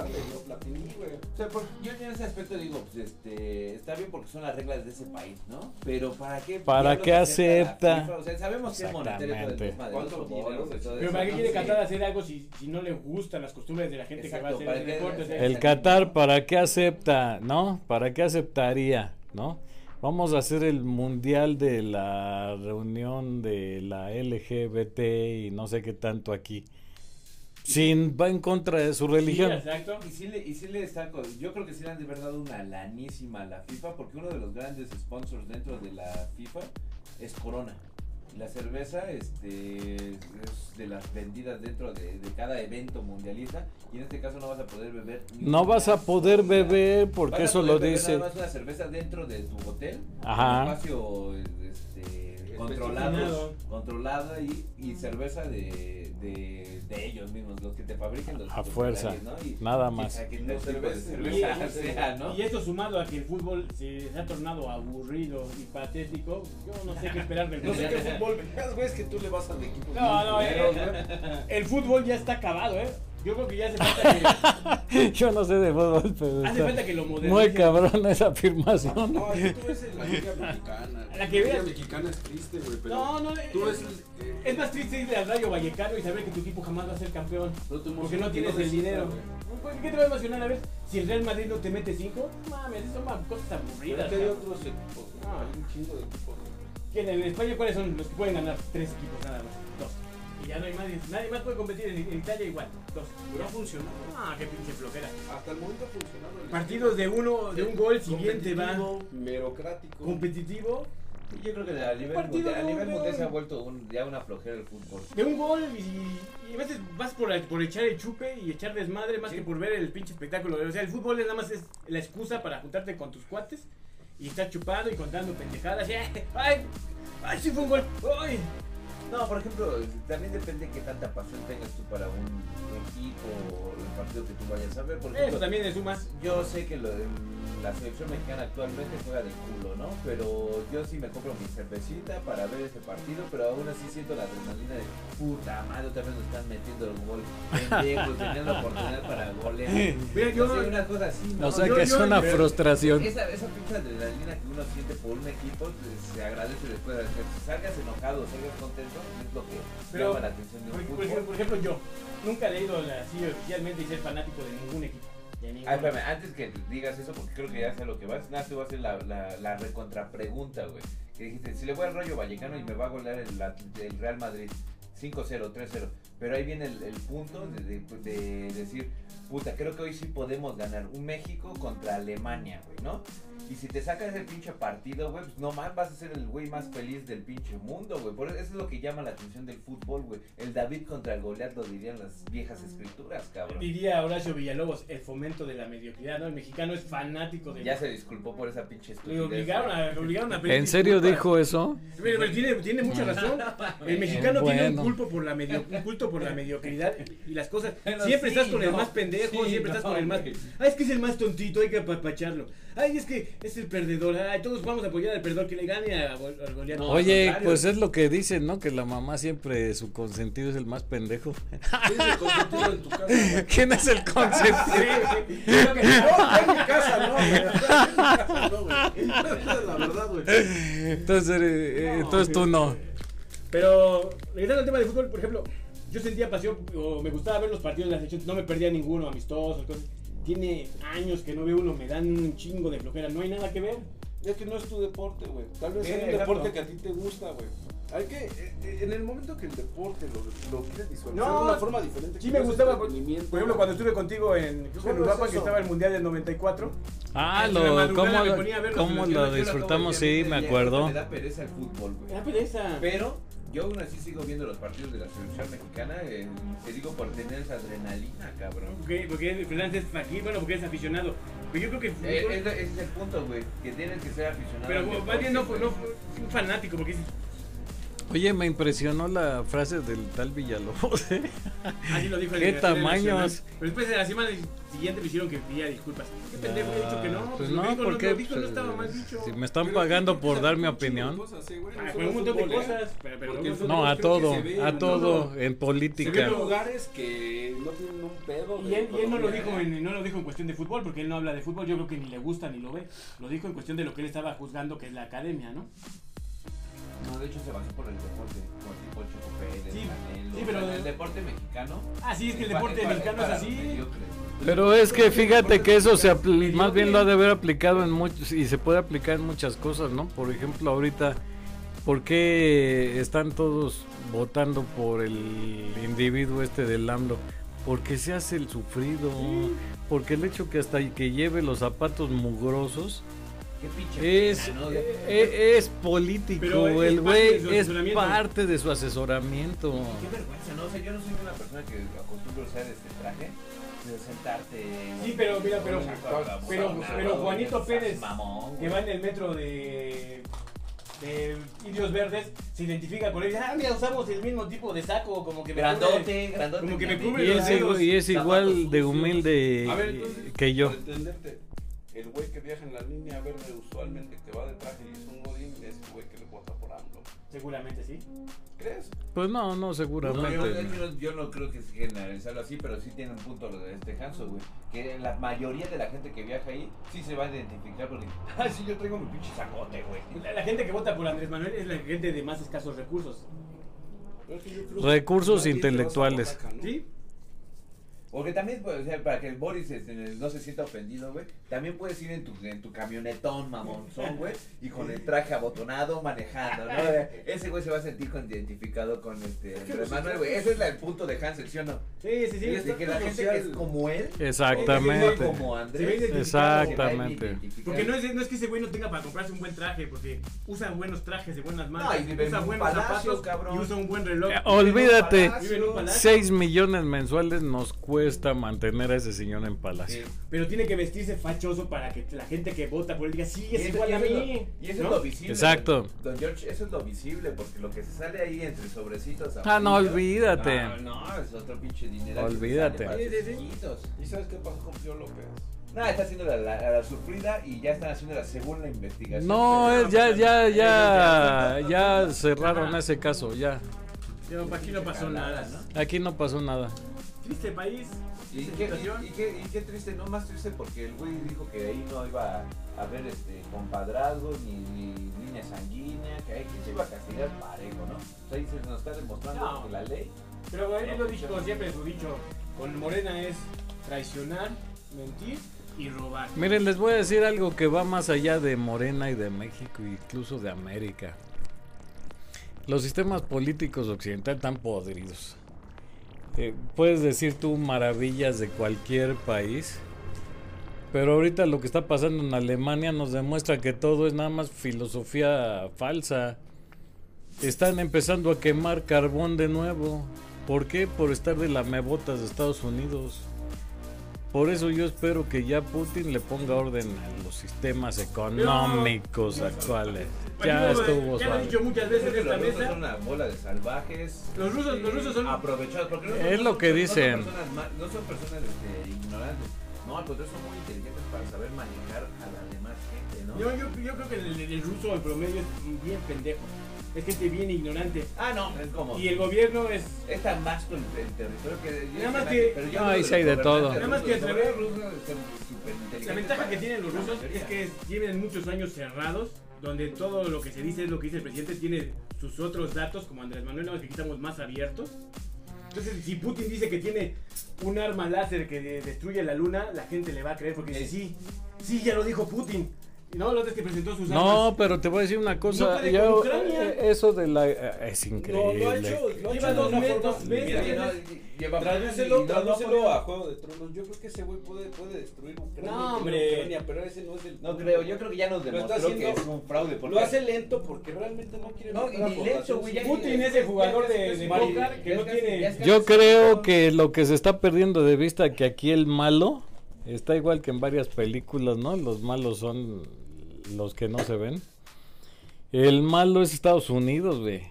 O sea, por- yo en ese aspecto digo, pues este, está bien porque son las reglas de ese país, ¿no? Pero ¿para qué? ¿Para qué acepta? O sea, sabemos que es monetario todo el Exactamente. tema de los ¿Cuánto futbolos dinero y todo se- eso, Pero ¿para qué quiere ¿no? Qatar hacer algo si, si no le gustan las costumbres de la gente que va a hacer ¿para ese qué deporte? O sea, hacer- El Qatar, ¿para qué acepta? ¿No? ¿Para qué aceptaría? ¿No? Vamos a hacer el mundial de la reunión de la LGBT y no sé qué tanto aquí. Sin va en contra de su sí, religión. exacto. Y sí, le, y sí le están, co- yo creo que sí le han de verdad dado una lanísima a la FIFA porque uno de los grandes sponsors dentro de la FIFA es Corona. La cerveza este, es de las vendidas dentro de, de cada evento mundialista y en este caso no vas a poder beber. ni No vas a poder beber Vas porque a eso poder lo beber dice. Nada más una cerveza dentro de tu hotel, Ajá. un espacio este, controlado, Especificado. controlada y, y cerveza de, de, de ellos mismos, los que te fabrican los A fuerza, ¿no? Y- nada más. No, cerveza. cerveza Y- sea, ¿no? Y esto sumado a que el fútbol se ha tornado aburrido y patético, yo no sé qué esperar del No sé qué fútbol veas, güey, es que tú le vas al equipo. No, no, eh, el fútbol ya está acabado, ¿eh? Yo creo que ya hace falta que, Yo no sé de fútbol, pero hace está falta que lo muy modernicen. cabrón esa afirmación. No, es que tú ves la liga mexicana. La que liga veas. mexicana es triste, güey, pero No, no, tú es, eh, es más triste irle al Rayo Vallecano y saber que tu equipo jamás va a ser campeón. no te Porque no tienes el dinero. ¿Qué te va a emocionar a ver si el Real Madrid no te mete 5? Mames, son más cosas Pero aburridas. que hay otros equipos, Ah. hay un chingo de equipos. güey. ¿Quién, en España cuáles son los que pueden ganar? Tres equipos nada más. Dos. Y ya no hay nadie. Nadie más puede competir en, en Italia igual. Dos. Pero ha funcionado. Ah, qué pinche flojera. Hasta el momento ha funcionado. Partidos de uno, de un gol siguiente va competitivo, Merocrático. competitivo. Yo creo que a nivel Partido mundial, a nivel mundial se ha vuelto un- ya una flojera el fútbol. De un gol y, y a veces vas por, por echar el chupe y echar desmadre más Sí. que por ver el pinche espectáculo. O sea, el fútbol es nada más es la excusa para juntarte con tus cuates y estar chupando y contando pendejadas. y, ¡Ay! ¡Ay, sí fue un gol! ¡Ay! No, por ejemplo, también depende de qué tanta pasión tengas tú para un equipo o el partido que tú vayas a ver. Por Eso ejemplo, también le sumas. yo sé que lo- la selección mexicana actualmente juega de culo, ¿no? Pero yo sí me compro mi cervecita para ver ese partido, pero aún así siento la adrenalina de puta madre, otra vez nos están metiendo el gol. Pendejos, tenían la oportunidad para golear. Mira, yo- No sé, una cosa así, ¿no? O sea yo- que es yo- una pero- frustración. Esa, esa pinche adrenalina que uno siente por un equipo pues, se agradece después de que salgas enojado, salgas contento, es lo que Pero, llama la atención de un Por, por fútbol. ejemplo, por ejemplo, yo nunca he ido así oficialmente y ser fanático de ningún equipo. Espérame, antes que digas eso, porque creo que ya sé a lo que vas, nada, te voy a hacer la, la, la recontrapregunta, güey. Que dijiste, si le voy al rollo Vallecano y me va a golear el, el Real Madrid 5-0, 3-0. Pero ahí viene el, el punto de, de- de decir, puta, creo que hoy sí podemos ganar un México contra Alemania, güey, ¿no? Y si te sacas ese pinche partido, güey, pues no más vas a ser el güey más feliz del pinche mundo, güey. Por eso eso es lo que llama la atención del fútbol, güey. El David contra el Goliat lo dirían las viejas escrituras, cabrón. Diría Horacio Villalobos, el fomento de la mediocridad, ¿no? El mexicano es fanático de... Ya se disculpó por esa pinche estupidez. Lo obligaron a, lo obligaron a pedir ¿En serio disculpas. dijo eso? Pero, pero tiene, tiene mucha razón. El mexicano tiene un culto por la medio, un culto por la mediocridad y las cosas. Siempre sí, estás con el más pendejo, Sí, siempre estás con el más. Ay, es que es el más tontito, hay que apapacharlo. Ay, es que es el perdedor. Ay, todos vamos a apoyar al perdedor que le gane a, Gol- Goliat. No, Oye, contrario. pues es lo que dicen, ¿no? Que la mamá siempre, su consentido es el más pendejo. ¿Quién es el consentido en tu casa? ¿Quién es el consentido? Creo que- No, en mi casa no, güey. En mi casa no, güey. Esa es la verdad, güey. Entonces, eh, eh, entonces tú no. Pero, regresando al tema del fútbol, por ejemplo, yo sentía pasión o me gustaba ver los partidos de la selección, no me perdía ninguno, amistosos, cosas. Tiene años que no veo uno, me dan un chingo de flojera, no hay nada que ver. Es que no es tu deporte, güey. Tal vez Sí, es un exacto. deporte que a ti te gusta, güey. Hay que, eh, eh, en el momento que el deporte lo, lo quieres visualizar No, de una forma diferente. Sí que me gustaba, por ejemplo, cuando estuve contigo en, en Solo es que estaba el Mundial del 94. Ah, lo, ¿cómo, lo- cómo lo de disfrutamos? Sí, me acuerdo. Me da pereza el fútbol, güey. Me da pereza. Pero yo aún así sigo viendo los partidos de la selección mexicana. eh, te digo por tener esa adrenalina, cabrón. Porque, porque Fernández es aquí, bueno, porque es aficionado. Pero yo creo que el Eh, ese ese es el punto, güey. Que tienes que ser aficionado. pero más bien no, no un fanático, porque dices, Oye, me impresionó la frase del tal Villalobos. ¿eh? así lo dijo el ¿Qué tamaños? Pero después de la semana siguiente me hicieron que pidiera disculpas. ¿Qué pendejo? He dicho que no. Pues lo no, dijo, porque dijo, no estaba mal dicho. si me están Pero pagando por dar mi opinión. cosas, eh, güey, no Ah, un montón de cosas. Pero, pero Porque el no- No, a todo, a en- todo, en política. lugares que no tienen un pedo. Y él, y él no lo dijo en, no lo dijo en cuestión de fútbol, porque él no habla de fútbol, yo creo que ni le gusta ni lo ve. Lo dijo en cuestión de lo que él estaba juzgando, que es la academia, ¿no? No, de hecho se basó por el deporte. Como tipo Choco Pérez, Sí, Canelo, sí, o pero- sea, el deporte mexicano. Ah, sí, es que el deporte mexicano es así. Pero es que fíjate que eso se Mediocre. más bien lo ha de haber aplicado en muchos y se puede aplicar en muchas cosas, ¿no? Por ejemplo, ahorita, ¿por qué están todos votando por el individuo este del AMLO? Porque se hace el sufrido, porque el hecho que hasta que lleve los zapatos mugrosos Qué pinche es, pena, ¿no? e- es, político, Pero el güey es parte de su asesoramiento. Qué vergüenza, ¿no? O sea, yo no soy una persona que acostumbro a usar este traje. De sentarte. Sí, pero mira, pero- pero-. Juanito Pérez, mamón, Que va en el metro de, de Indios Verdes, se identifica con él y dice, ah, mira, usamos el mismo tipo de saco, como que me cubre- Grandote, grandote. como que me grandote. cubre Y los es, y es igual de humilde A ver, entonces, que yo. Entenderte, el güey que viaja en la línea verde usualmente que va de traje y es un godín, es el güey que le vota por AMLO. Seguramente sí. ¿Crees? Pues no, no, No, yo, seguramente. yo no- yo no creo que es generalizarlo así, pero sí tiene un punto lo de este Hanso, güey. Que la mayoría de la gente que viaja ahí sí se va a identificar porque, ah, sí, yo traigo mi pinche sacote, güey. La, la gente que vota por Andrés Manuel es la gente de más escasos recursos. Recursos intelectuales. ¿Sí? Porque también, pues, o sea, para que Boris este, no se sienta ofendido, güey, también puedes ir en tu, en tu camionetón, mamonzón, güey, y con el traje abotonado manejando, ¿no? Ese güey se va a sentir con- identificado con este Andrés pues, Manuel, güey. Ese es la- el punto de Hansel, ¿sí o no? Sí, sí, sí. De que la gente que es como él, Exactamente. como Andrés, Se. Exactamente. Porque no es, no es que ese güey no tenga para comprarse un buen traje, porque usa buenos trajes de buenas marcas, No, y vive en usa buenos palacio, zapatos cabrón. y usa un buen reloj. Eh, olvídate, Vive en un palacio. 6 millones mensuales nos cuesta mantener a ese señor en palacio. Sí. Pero tiene que vestirse fachoso para que la gente que vota por él diga, sí, es eso- igual a mí. lo- Y eso ¿no? es lo visible. Exacto. Don- George, eso es lo visible, porque lo que se sale ahí entre sobrecitos. Ah, no, olvídate. ah, no, es otro pinche dinero. Olvídate. ¿Y sabes qué pasó con Pío López? No, está haciendo la, la, la sufrida y ya están haciendo la segunda investigación. No, es ya, ya, ya, ya cerraron ese caso, ya. Pero aquí no pasó nada. ¿no? Aquí no pasó nada. Triste país. Y qué, situación. y, y qué, y qué triste, no más triste porque el güey dijo que ahí no iba a haber este, compadrazgos ni, ni línea sanguínea, que ahí que se iba a castigar parejo, ¿no? O sea, ahí se nos está demostrando No. que la ley. Pero él lo dijo siempre, su dicho, con Morena es traicionar, mentir y robar. Miren, les voy a decir algo que va más allá de Morena y de México, incluso de América. Los sistemas políticos occidentales están podridos. Eh, puedes decir tú maravillas de cualquier país, pero ahorita lo que está pasando en Alemania nos demuestra que todo es nada más filosofía falsa. Están empezando a quemar carbón de nuevo. ¿Por qué? Por estar de lamebotas de Estados Unidos. Por eso yo espero que ya Putin le ponga orden a los sistemas económicos actuales. Ya estuvo Ya lo he dicho muchas veces que esta los rusos mesa. son una bola de salvajes. Los rusos- los rusos son- aprovechados. Porque no son- Es no lo que no son dicen. personas No son personas este, ignorantes. No, al contrario, son muy inteligentes para saber manejar a la demás gente, ¿no? Yo, yo, yo creo que el, el ruso en promedio es bien pendejo. Es gente bien ignorante. Ah, no, es como. Y el gobierno es. Es tan vasto el, el territorio que. Nada más que- pero yo No, ahí sí hay de todo. Nada más que rusos. a Los través- gobernantes rusos son superinteligentes La ventaja que tienen los rusos es que tienen muchos años cerrados, donde todo lo que se dice es lo que dice el presidente, tiene sus otros datos, como Andrés Manuel, nada más que aquí estamos más abiertos. Entonces, si Putin dice que tiene un arma láser que de- destruye la luna, la gente le va a creer porque dice, sí, sí, ya lo dijo Putin. No, es que presentó sus No, armas. pero te voy a decir una cosa. ya, con Ucrania. eh, eso de la. eh, es No, increíble. lo ha hecho, lo Lleva hecho dos no, Tradúcelo, no lo tradúcelo a Juego de Tronos. Yo creo que ese güey puede, puede destruir Ucrania. No, hombre. Ucrania, pero ese no es el. No creo, yo creo que ya nos Lo demostró que haciendo- es un fraude. Porque Lo hace lento porque realmente no quiere. No, y lento, güey. Putin es el jugador de, de Mari- póker que no es tiene... es Yo creo que lo que se está perdiendo de vista que aquí el malo Está igual que en varias películas, ¿no? Los malos son los que no se ven. El malo es Estados Unidos, güey.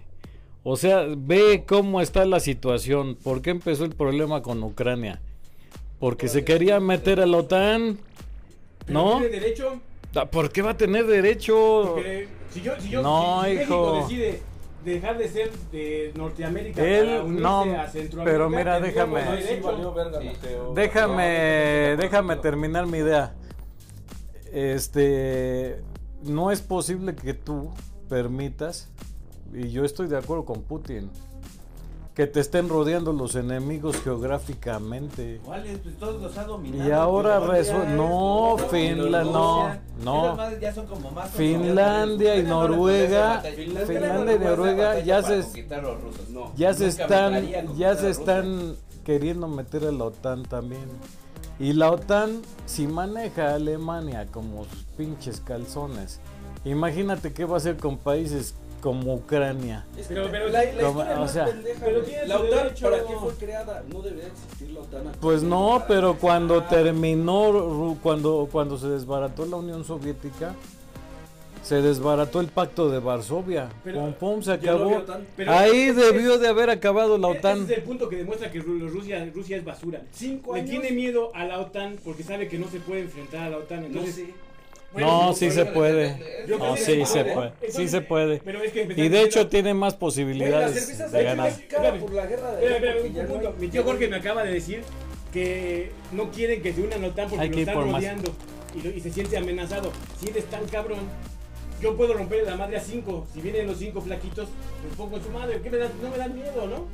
O sea, ve cómo está la situación. ¿Por qué empezó el problema con Ucrania? Porque se quería meter a la OTAN. ¿No? tiene derecho. Ah, ¿Por qué va a tener derecho? Porque si yo, si yo, No, si, si México hijo. decide dejar de ser de Norteamérica Él, para unirse no, a Centroamérica, pero mira, déjame. Sí. Déjame, déjame terminar mi idea. Este, no es posible que tú permitas, y yo estoy de acuerdo con Putin, que te estén rodeando los enemigos geográficamente. ¿Cuáles? Pues todos los ha dominado. Y ahora Finlandia, resu- no, esto, Finla- Bielorrusia. no, no. Ya son como más Finlandia y Noruega, Finlandia y Noruega ya se-. Ya se están, ya se están queriendo meter a la OTAN también. Y la OTAN, si maneja a Alemania como sus pinches calzones, imagínate qué va a hacer con países como Ucrania. Es Pero- que pero- la, la como- o sea, pendeja, pero la OTAN. ¿para qué fue creada? No debería existir la OTAN. Pues no, pero cuando terminó, Ru- cuando, cuando se desbarató la Unión Soviética, se desbarató el pacto de Varsovia. Pero pum, pum, se no acabó. OTAN. Pero Ahí es- debió de haber acabado la Ese OTAN. es el punto que demuestra que Ru- Rusia, Rusia es basura. Cinco Le años. tiene miedo a la OTAN porque sabe que no se puede enfrentar a la OTAN. No Entonces, sé. bueno, No, sí se puede. No, sí se puede. Sí se puede. Pero es que Y de hecho tiene más posibilidades de ganar. por la guerra de no Mi tío Jorge me acaba de decir que no quieren que se unan a la OTAN porque lo están rodeando y, lo- y se siente amenazado. Si eres tan cabrón, yo puedo romper la madre a cinco. Si vienen los cinco flaquitos, les pongo en su madre. ¿Qué me da? No me dan miedo, ¿no?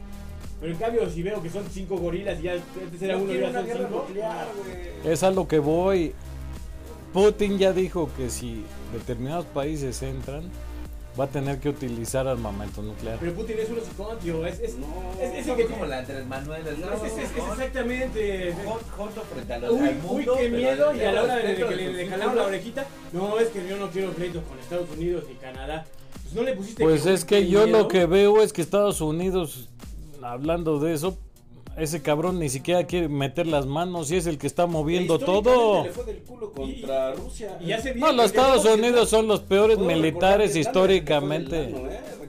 Pero en cambio, si veo que son cinco gorilas y ya antes era No uno y ahora son cinco. nuclear. Es a lo que voy. Putin ya dijo que si determinados países entran, va a tener que utilizar armamento nuclear. Pero Putin es uno psicótico, es, es, No. es, es el que como la Andrés Manuel. es, ¿no? es- es- es exactamente. Joto frente a los Uy, al mundo, uy, qué miedo. Y a la hora de, que le, le jalaron la orejita, no, es que yo no quiero pleito con Estados Unidos ni Canadá. Pues no le pusiste. Pues es que yo miedo. lo que veo es que Estados Unidos, hablando de eso, ese cabrón ni siquiera quiere meter las manos y es el que está moviendo todo. Le fue del culo contra Rusia. Y hace bien. No, los Estados Unidos son los peores militares históricamente.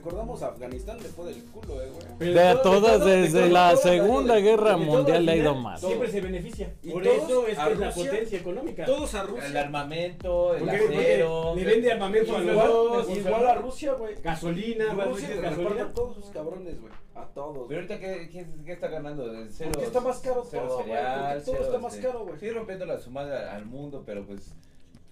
Recordamos Afganistán le fue del culo, eh, güey. Pero De todo- todas, desde todo- la todo, Segunda Guerra Mundial al le ha ido mal. Siempre se beneficia. Y Por eso es a que es la potencia económica. Todos a Rusia. El armamento, el Porque- porque acero. le vende armamento a los Igual, dos. igual a Rusia, güey. Gasolina, Rusia Rusia gasolina. a todos sus cabrones, güey. A todos. Pero ahorita, ¿qué, qué, qué está ganando? El cero, Porque está más caro cero todo, güey, cereal, todo cero, está más este, caro, güey. Sí, rompiendo la sumada al mundo, pero pues.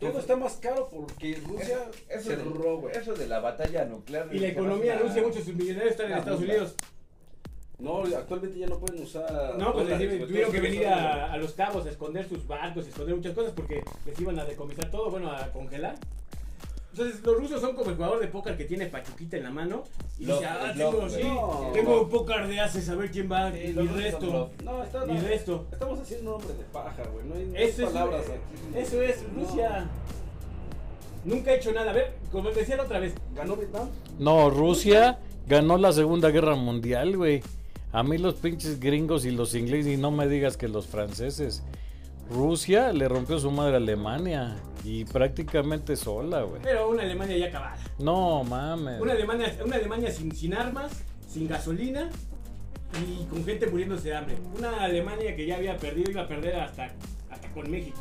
Todo está más caro porque Rusia Eso, se de, robó, güey. eso de la batalla nuclear. Y la economía basa- rusa, muchos millonarios están en Estados. Unidos. No, actualmente ya no pueden usar. No, pues dólares, les- tuvieron que venir a, a los cabos a esconder sus barcos, a esconder muchas cosas porque les iban a decomisar todo, bueno, a congelar. Entonces, los rusos son como el jugador de póker que tiene pachuquita en la mano y dice, ah, tengo, sí, tengo un póker de haces, a ver quién va, Sí, mi resto. No, está, mi no, resto. Estamos haciendo un hombre de paja, güey. No hay, Eso es, palabras aquí. eso es No. Rusia. Nunca ha hecho nada. A ver, como decía la otra vez, ¿Ganó Vietnam? No, Rusia ganó la Segunda Guerra Mundial, güey. A mí los pinches gringos y los ingleses, y no me digas que los franceses. Rusia le rompió su madre a Alemania y prácticamente sola, güey. pero una Alemania ya acabada. No mames. Una Alemania, una Alemania sin, sin armas, sin gasolina y con gente muriéndose de hambre. Una Alemania que ya había perdido, iba a perder hasta, hasta con México.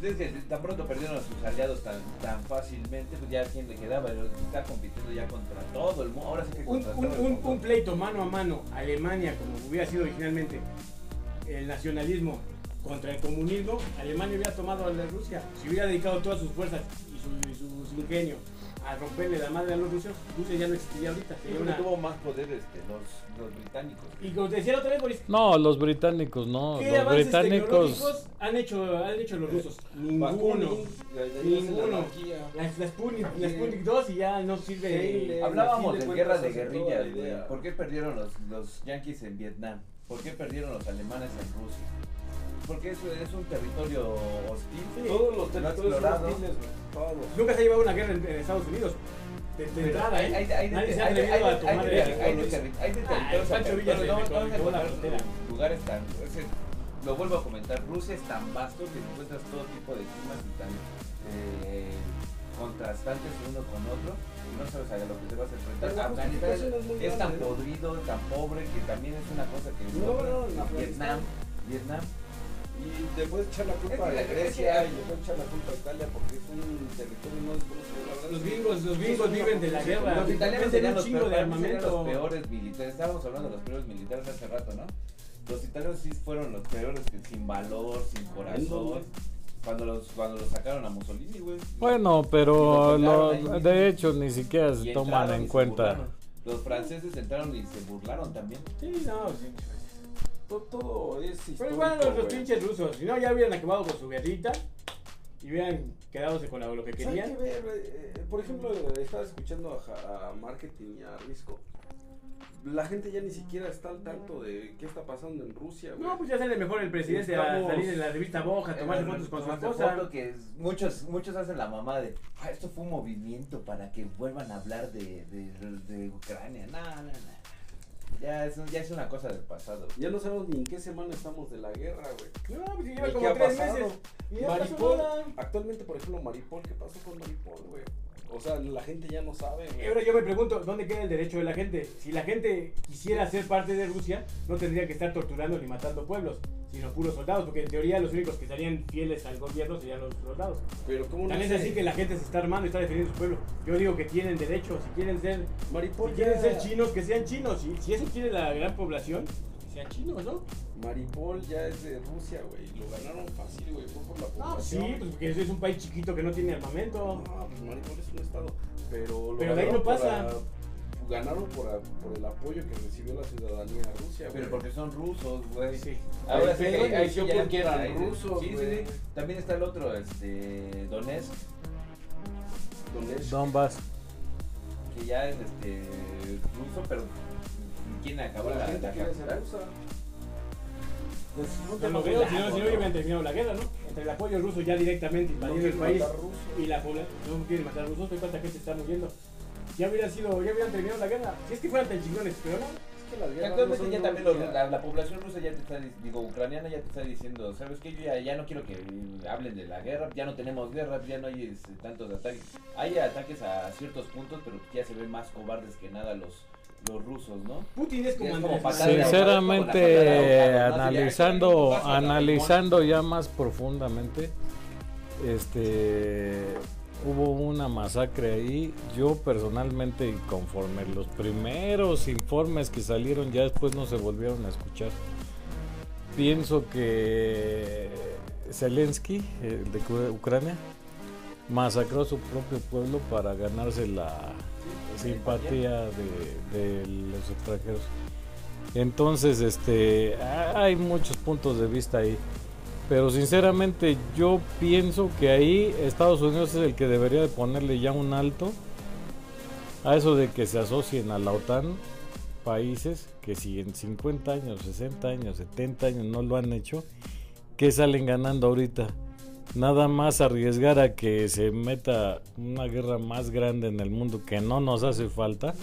Es que tan pronto perdieron a sus aliados tan, tan fácilmente, pues ya quién le quedaba, está compitiendo ya contra todo el mundo. Ahora sí que Un, contra un- un- mundo. un pleito mano a mano, Alemania, como hubiera sido originalmente el nacionalismo contra el comunismo, Alemania hubiera tomado a la Rusia. Si hubiera dedicado todas sus fuerzas y su, y su- su ingenio a romperle la madre a los rusos, Rusia ya no existiría ahorita. sería una- tuvo más poder este, los, los británicos. Y como te decía la otra vez, Boris, No, los británicos, no. ¿qué Los avances británicos. tecnológicos han hecho, han hecho los rusos? Ninguno. La- la- Ninguno. la. La, la Sputnik, la Sputnik 2 y ya no sirve. Hale. Hablábamos de de guerra cuentas de guerrillas, güey. ¿Por qué perdieron los, los yankees en Vietnam? ¿Por qué perdieron los alemanes en Rusia? Porque eso es un territorio hostil. Todos los territorios son hostiles. Todos. Nunca se ha llevado una guerra en, en Estados Unidos. De, de entrada, hay, ¿eh? hay, hay, de- Nadie se ha hay, atrevido hay, a de- tomar hay Ah, territorios Pancho Villa pero se no, me no vas a colgó la encontrar frontera. lugares tan... lo vuelvo a comentar, Rusia es tan vasto que encuentras todo tipo de climas y tan eh, contrastantes uno con otro y no sabes a lo que te vas a enfrentar. Afganistán es tan podrido, tan pobre que también es una cosa que No, Vietnam. Vietnam, Y le puedes echar la culpa a la- Grecia y le puedes echar la culpa a Italia porque es un territorio no desconocido. La verdad Los gringos, los gringos viven de la guerra. Los italianos serían un los, chingo de armamento. los peores militares. Estábamos hablando de los peores militares hace rato, ¿no? Los italianos sí fueron los peores, que sin valor, sin corazón. Cuando los, cuando los sacaron a Mussolini, güey. Bueno, pero lo lo- tocaron ahí de hecho ni siquiera se toman en cuenta. Los franceses entraron y se burlaron también. Sí, no, sí. To- Todo es Pero histórico, igual los, los pinches rusos, si no ya hubieran acabado con su guerrita y hubieran quedado con lo, lo que querían. que ver, eh, por ejemplo, estaba escuchando a, Marketing y a Risco. La gente ya ni siquiera está al tanto de qué está pasando en Rusia, güey. No, pues ya sale mejor el presidente a salir en la revista Boja, a tomarse fotos con su esposa. foto que es- muchos, muchos hacen la mamá de, ah, esto fue un movimiento para que vuelvan a hablar de, de, de Ucrania. No, no, no. Ya es, ya es una cosa del pasado. Ya no sabemos ni en qué semana estamos de la guerra, güey. No, pues ¿Y lleva como tres pasado? meses. Y ya pasó Maripol, nada. actualmente, por ejemplo, Maripol, ¿qué pasó con Maripol, güey? O sea, la gente ya no sabe, Y ahora yo me pregunto, ¿dónde queda el derecho de la gente? Si la gente quisiera ser parte de Rusia, no tendría que estar torturando ni matando pueblos, sino puros soldados, porque en teoría los únicos que estarían fieles al gobierno serían los soldados. Pero ¿cómo no También sé? es así que la gente se está armando y está defendiendo su pueblo. Yo digo que tienen derecho, si quieren ser, Maripol si quieren ser chinos, que sean chinos. Si, si eso quiere la gran población, sean chinos, ¿no? Maripol ya es de Rusia, güey. Lo ganaron fácil, güey. Fue por la No, sí, población. pues porque es un país chiquito que no tiene armamento. No, pues Maripol es un estado. Pero, lo Pero de ahí no por pasa. la- ganaron por, a- por el apoyo que recibió la ciudadanía de Rusia, güey. Pero porque son rusos, güey. Sí. Ahora sí, ahí- sí porque eran rusos, Sí, sí, sí. También está el otro, este, Donetsk, Donetsk. Donbass. que ya es este ruso, pero quieren acabar la la, gente quiere ser rusa. Pues No, si no, hubieran terminado la guerra, ¿no? Entre el apoyo ruso ya directamente invadiendo el quieren país y la población no quiere matar rusos, ¿de cuánta gente está muriendo? Ya hubiera sido, ya hubieran terminado la guerra. Si es que fueran tan chingones, pero no. Que Actualmente ya también los- la, la población rusa ya te está, di- digo, ucraniana ya te está diciendo, ¿sabes qué? Yo ya, ya no quiero que hablen de la guerra, ya no tenemos guerra, ya no hay este, tantos ataques. Hay ataques a ciertos puntos, pero ya se ven más cobardes que nada los, los rusos, ¿no? Putin es como Es como. Sinceramente, analizando, analizando ya más profundamente, este, hubo una masacre ahí. Yo personalmente, y conforme los primeros informes que salieron, ya después no se volvieron a escuchar. Pienso que Zelensky, el de Ucra- Ucrania, masacró a su propio pueblo para ganarse la simpatía de, los extranjeros. Entonces, este, hay muchos puntos de vista ahí. Pero sinceramente yo pienso que ahí Estados Unidos es el que debería de ponerle ya un alto a eso de que se asocien a la OTAN países que si en 50 años, 60 años, 70 años no lo han hecho, ¿qué salen ganando ahorita? Nada más arriesgar a que se meta una guerra más grande en el mundo que no nos hace falta.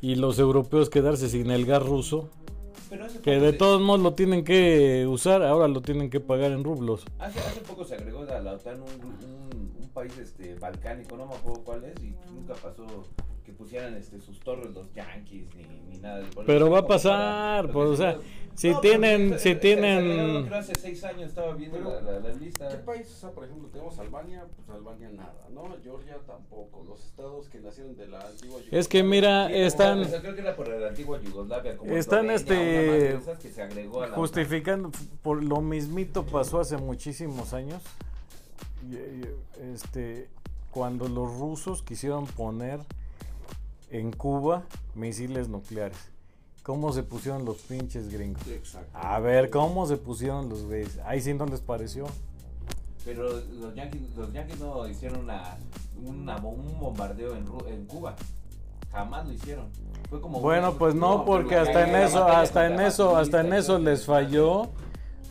Y los europeos quedarse sin el gas ruso, Pero que de se- todos modos lo tienen que usar, ahora lo tienen que pagar en rublos. Hace, hace poco se agregó a la OTAN un, un- un país este, balcánico, no me acuerdo cuál es, y nunca pasó que pusieran este, sus torres los yankees ni, ni nada. del- Pero va a como para pasar, los pues, o sea, si No, tienen- se- si se tienen- hace seis años estaba viendo Pero, la, la, la lista. ¿Qué país? O sea, por ejemplo, tenemos Albania, pues Albania nada, ¿no? Georgia tampoco. Los estados que nacieron de la antigua Es que mira, Sí, como- están o sea, creo que era por la antigua Yugoslavia. Como Están, Eslovenia, este, que se agregó a la justificando, por lo mismito pasó hace muchísimos años. Este, cuando los rusos quisieron poner en Cuba misiles nucleares. ¿Cómo se pusieron los pinches gringos? A ver, ¿cómo se pusieron los güeyes? Ahí sí no les pareció. Pero los yankees, los yankees no hicieron una, una un bombardeo en, en Cuba. Jamás lo hicieron. Fue como Bueno, pues no, porque hasta en eso, hasta en eso, hasta en eso les falló.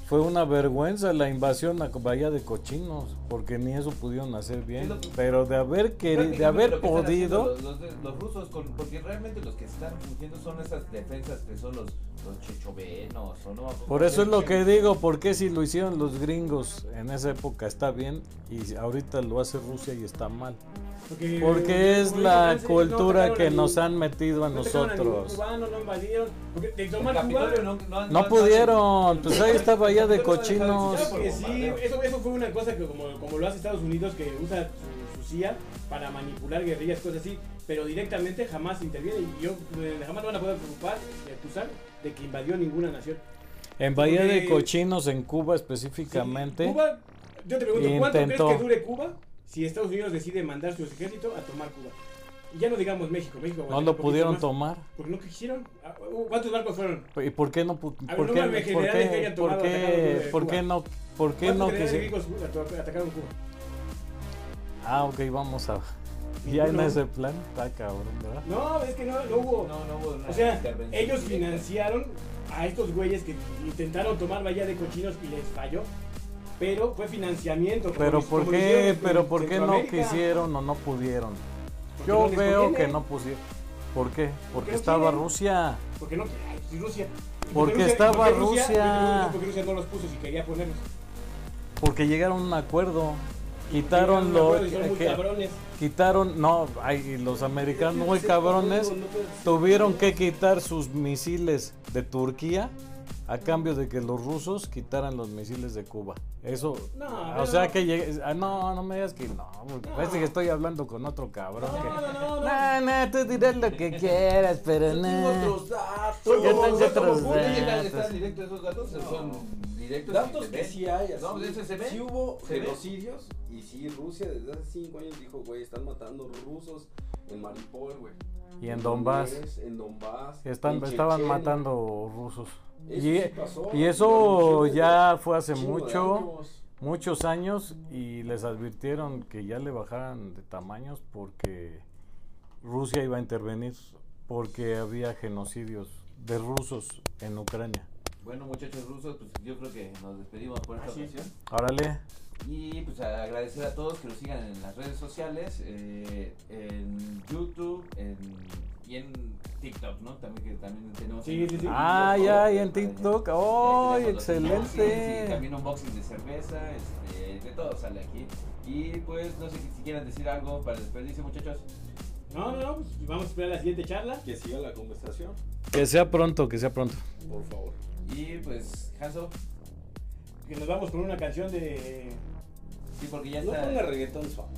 Fue una vergüenza la invasión a Bahía de Cochinos, porque ni eso pudieron hacer bien. Que- Pero de haber querido, de haber podido, Los, los- los rusos, con- porque realmente los que están fungiendo son esas defensas que son los, o no. Por eso es lo que digo, porque si lo hicieron los gringos en esa época está bien y ahorita lo hace Rusia y está mal. Porque, Porque es la no cultura atacaron que a nos ningún- han metido a no ningún nosotros. cubano, no invadieron. De Cuba. No, no, No pudieron, pues ahí estaba ya de no cochinos. sí, eso, eso fue una cosa que como, como lo hace Estados Unidos, que usa su, su CIA para manipular guerrillas, cosas así, pero directamente jamás interviene y yo eh, jamás lo van a poder preocupar, eh, acusar de que invadió ninguna nación. En Bahía de Cochinos, en Cuba específicamente, Sí, Cuba, yo te pregunto, ¿cuánto Intentó. crees que dure Cuba si Estados Unidos decide mandar su ejército a tomar Cuba? Y ya no digamos México, México no lo pudieron más, tomar. Porque no quisieron. Ah, ¿Cuántos barcos fueron? ¿Y por qué no? pu- A ver, ¿Por qué, por qué, por qué, por Cuba. qué no, por qué ¿Cuántos no quisieron? atacaron Cuba? Ah, ok, vamos a. Ya en Ninguno. ese plan, está cabrón, ¿verdad? No, es que no, no hubo. No, no hubo una O sea, ellos financiaron a estos güeyes que intentaron tomar Bahía de Cochinos y les falló. Pero fue financiamiento. como Pero ¿por qué, en pero por qué no quisieron o no pudieron? Porque Yo no veo que no pusieron. ¿Por qué? Porque no estaba quieren. Rusia. Porque no ay, Rusia. ¿Y Porque estaba Rusia. yo te pregunto por qué Rusia no los puso si quería ponerlos. Porque llegaron a un acuerdo. Quitaron a un lo acuerdo y son muy que- cabrones. quitaron, no, ay, los americanos muy cabrones tuvieron que quitar sus misiles de Turquía a cambio de que los rusos quitaran los misiles de Cuba. Eso, No, o sea que llegue- ah, no, no me digas que no, porque No. parece que estoy hablando con otro cabrón. No, que, no, no, no. no, no, tú dirás lo que quieras, pero Tengo no. otros datos. Yo tengo otros punto, ¿y datos. ¿Están directos esos datos? Son directos. Datos que ven. sí hay, así. No, pues eso se ve. Sí hubo Se ve. genocidios y sí Rusia desde hace 5 años dijo, güey, están matando rusos en Mariupol, güey. Y en Donbass. En Donbass. Están, en estaban matando rusos. Eso Y, sí pasó, y eso ya fue hace mucho. años. muchos años y les advirtieron que ya le bajaran de tamaños porque Rusia iba a intervenir porque había genocidios de rusos en Ucrania. Bueno, muchachos rusos, pues yo creo que nos despedimos por esta es. ocasión. Órale, Y pues agradecer a todos que nos sigan en las redes sociales, eh, en YouTube en, y en TikTok, ¿no? También que también tenemos. Sí, sí, sí. Ah, ya, y en. TikTok. Y ahí ¡Oh, excelente! y también unboxing de cerveza, este, de todo sale aquí. Y pues no sé si quieran decir algo para despedirse, muchachos. No, no, no, pues vamos a esperar la siguiente charla. Que siga la conversación, Que sea pronto, que sea pronto. por favor. Y pues, Hanso, Que nos vamos con una canción de. sí, porque ya No está. ponga reggaetón suave.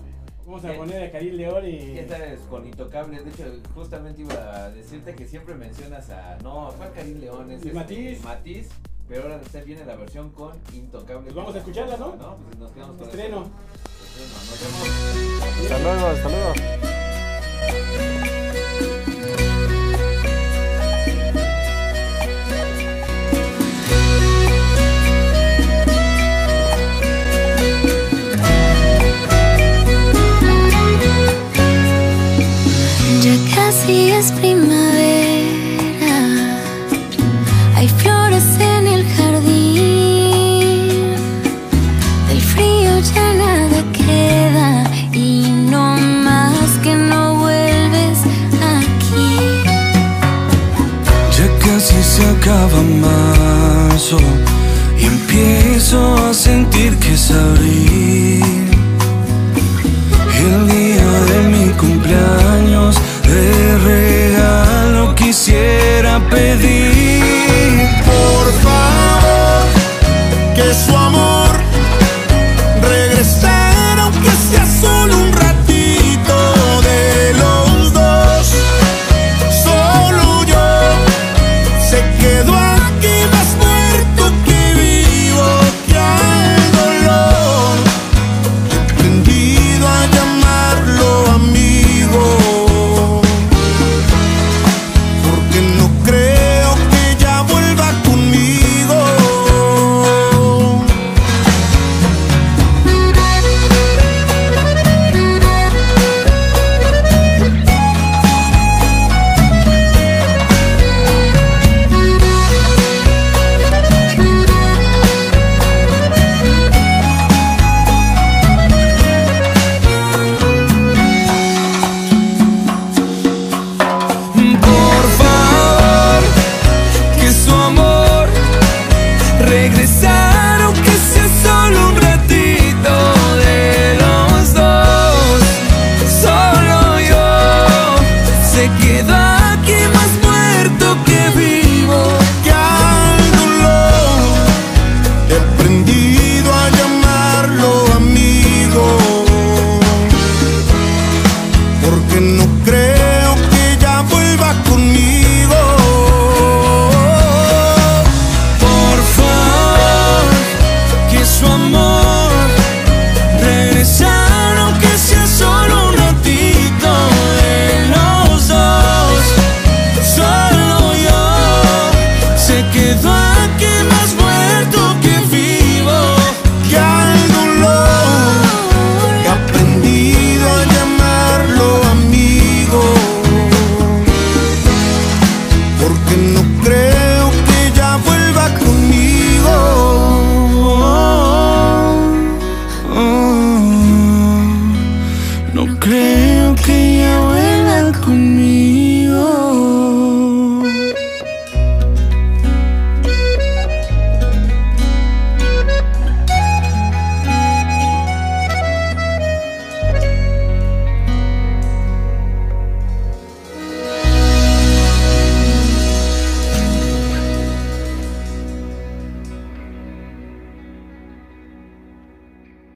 Vamos a poner a Karil León y. Ya estás con Intocable. De hecho, justamente iba a decirte que siempre mencionas a. No, ¿cuál Karim León? Es Y este, Matiz. Matiz. Pero ahora está viene la versión con Intocable. Pues vamos a escucharla, ¿no? No, pues nos quedamos con Estreno. Estreno. Nos vemos. Hasta luego, hasta luego. Casi es primavera, hay flores en el jardín. Del frío ya nada queda y no más que no vuelves aquí. Ya casi se acaba marzo y empiezo a sentir que es abril. Quisiera pedir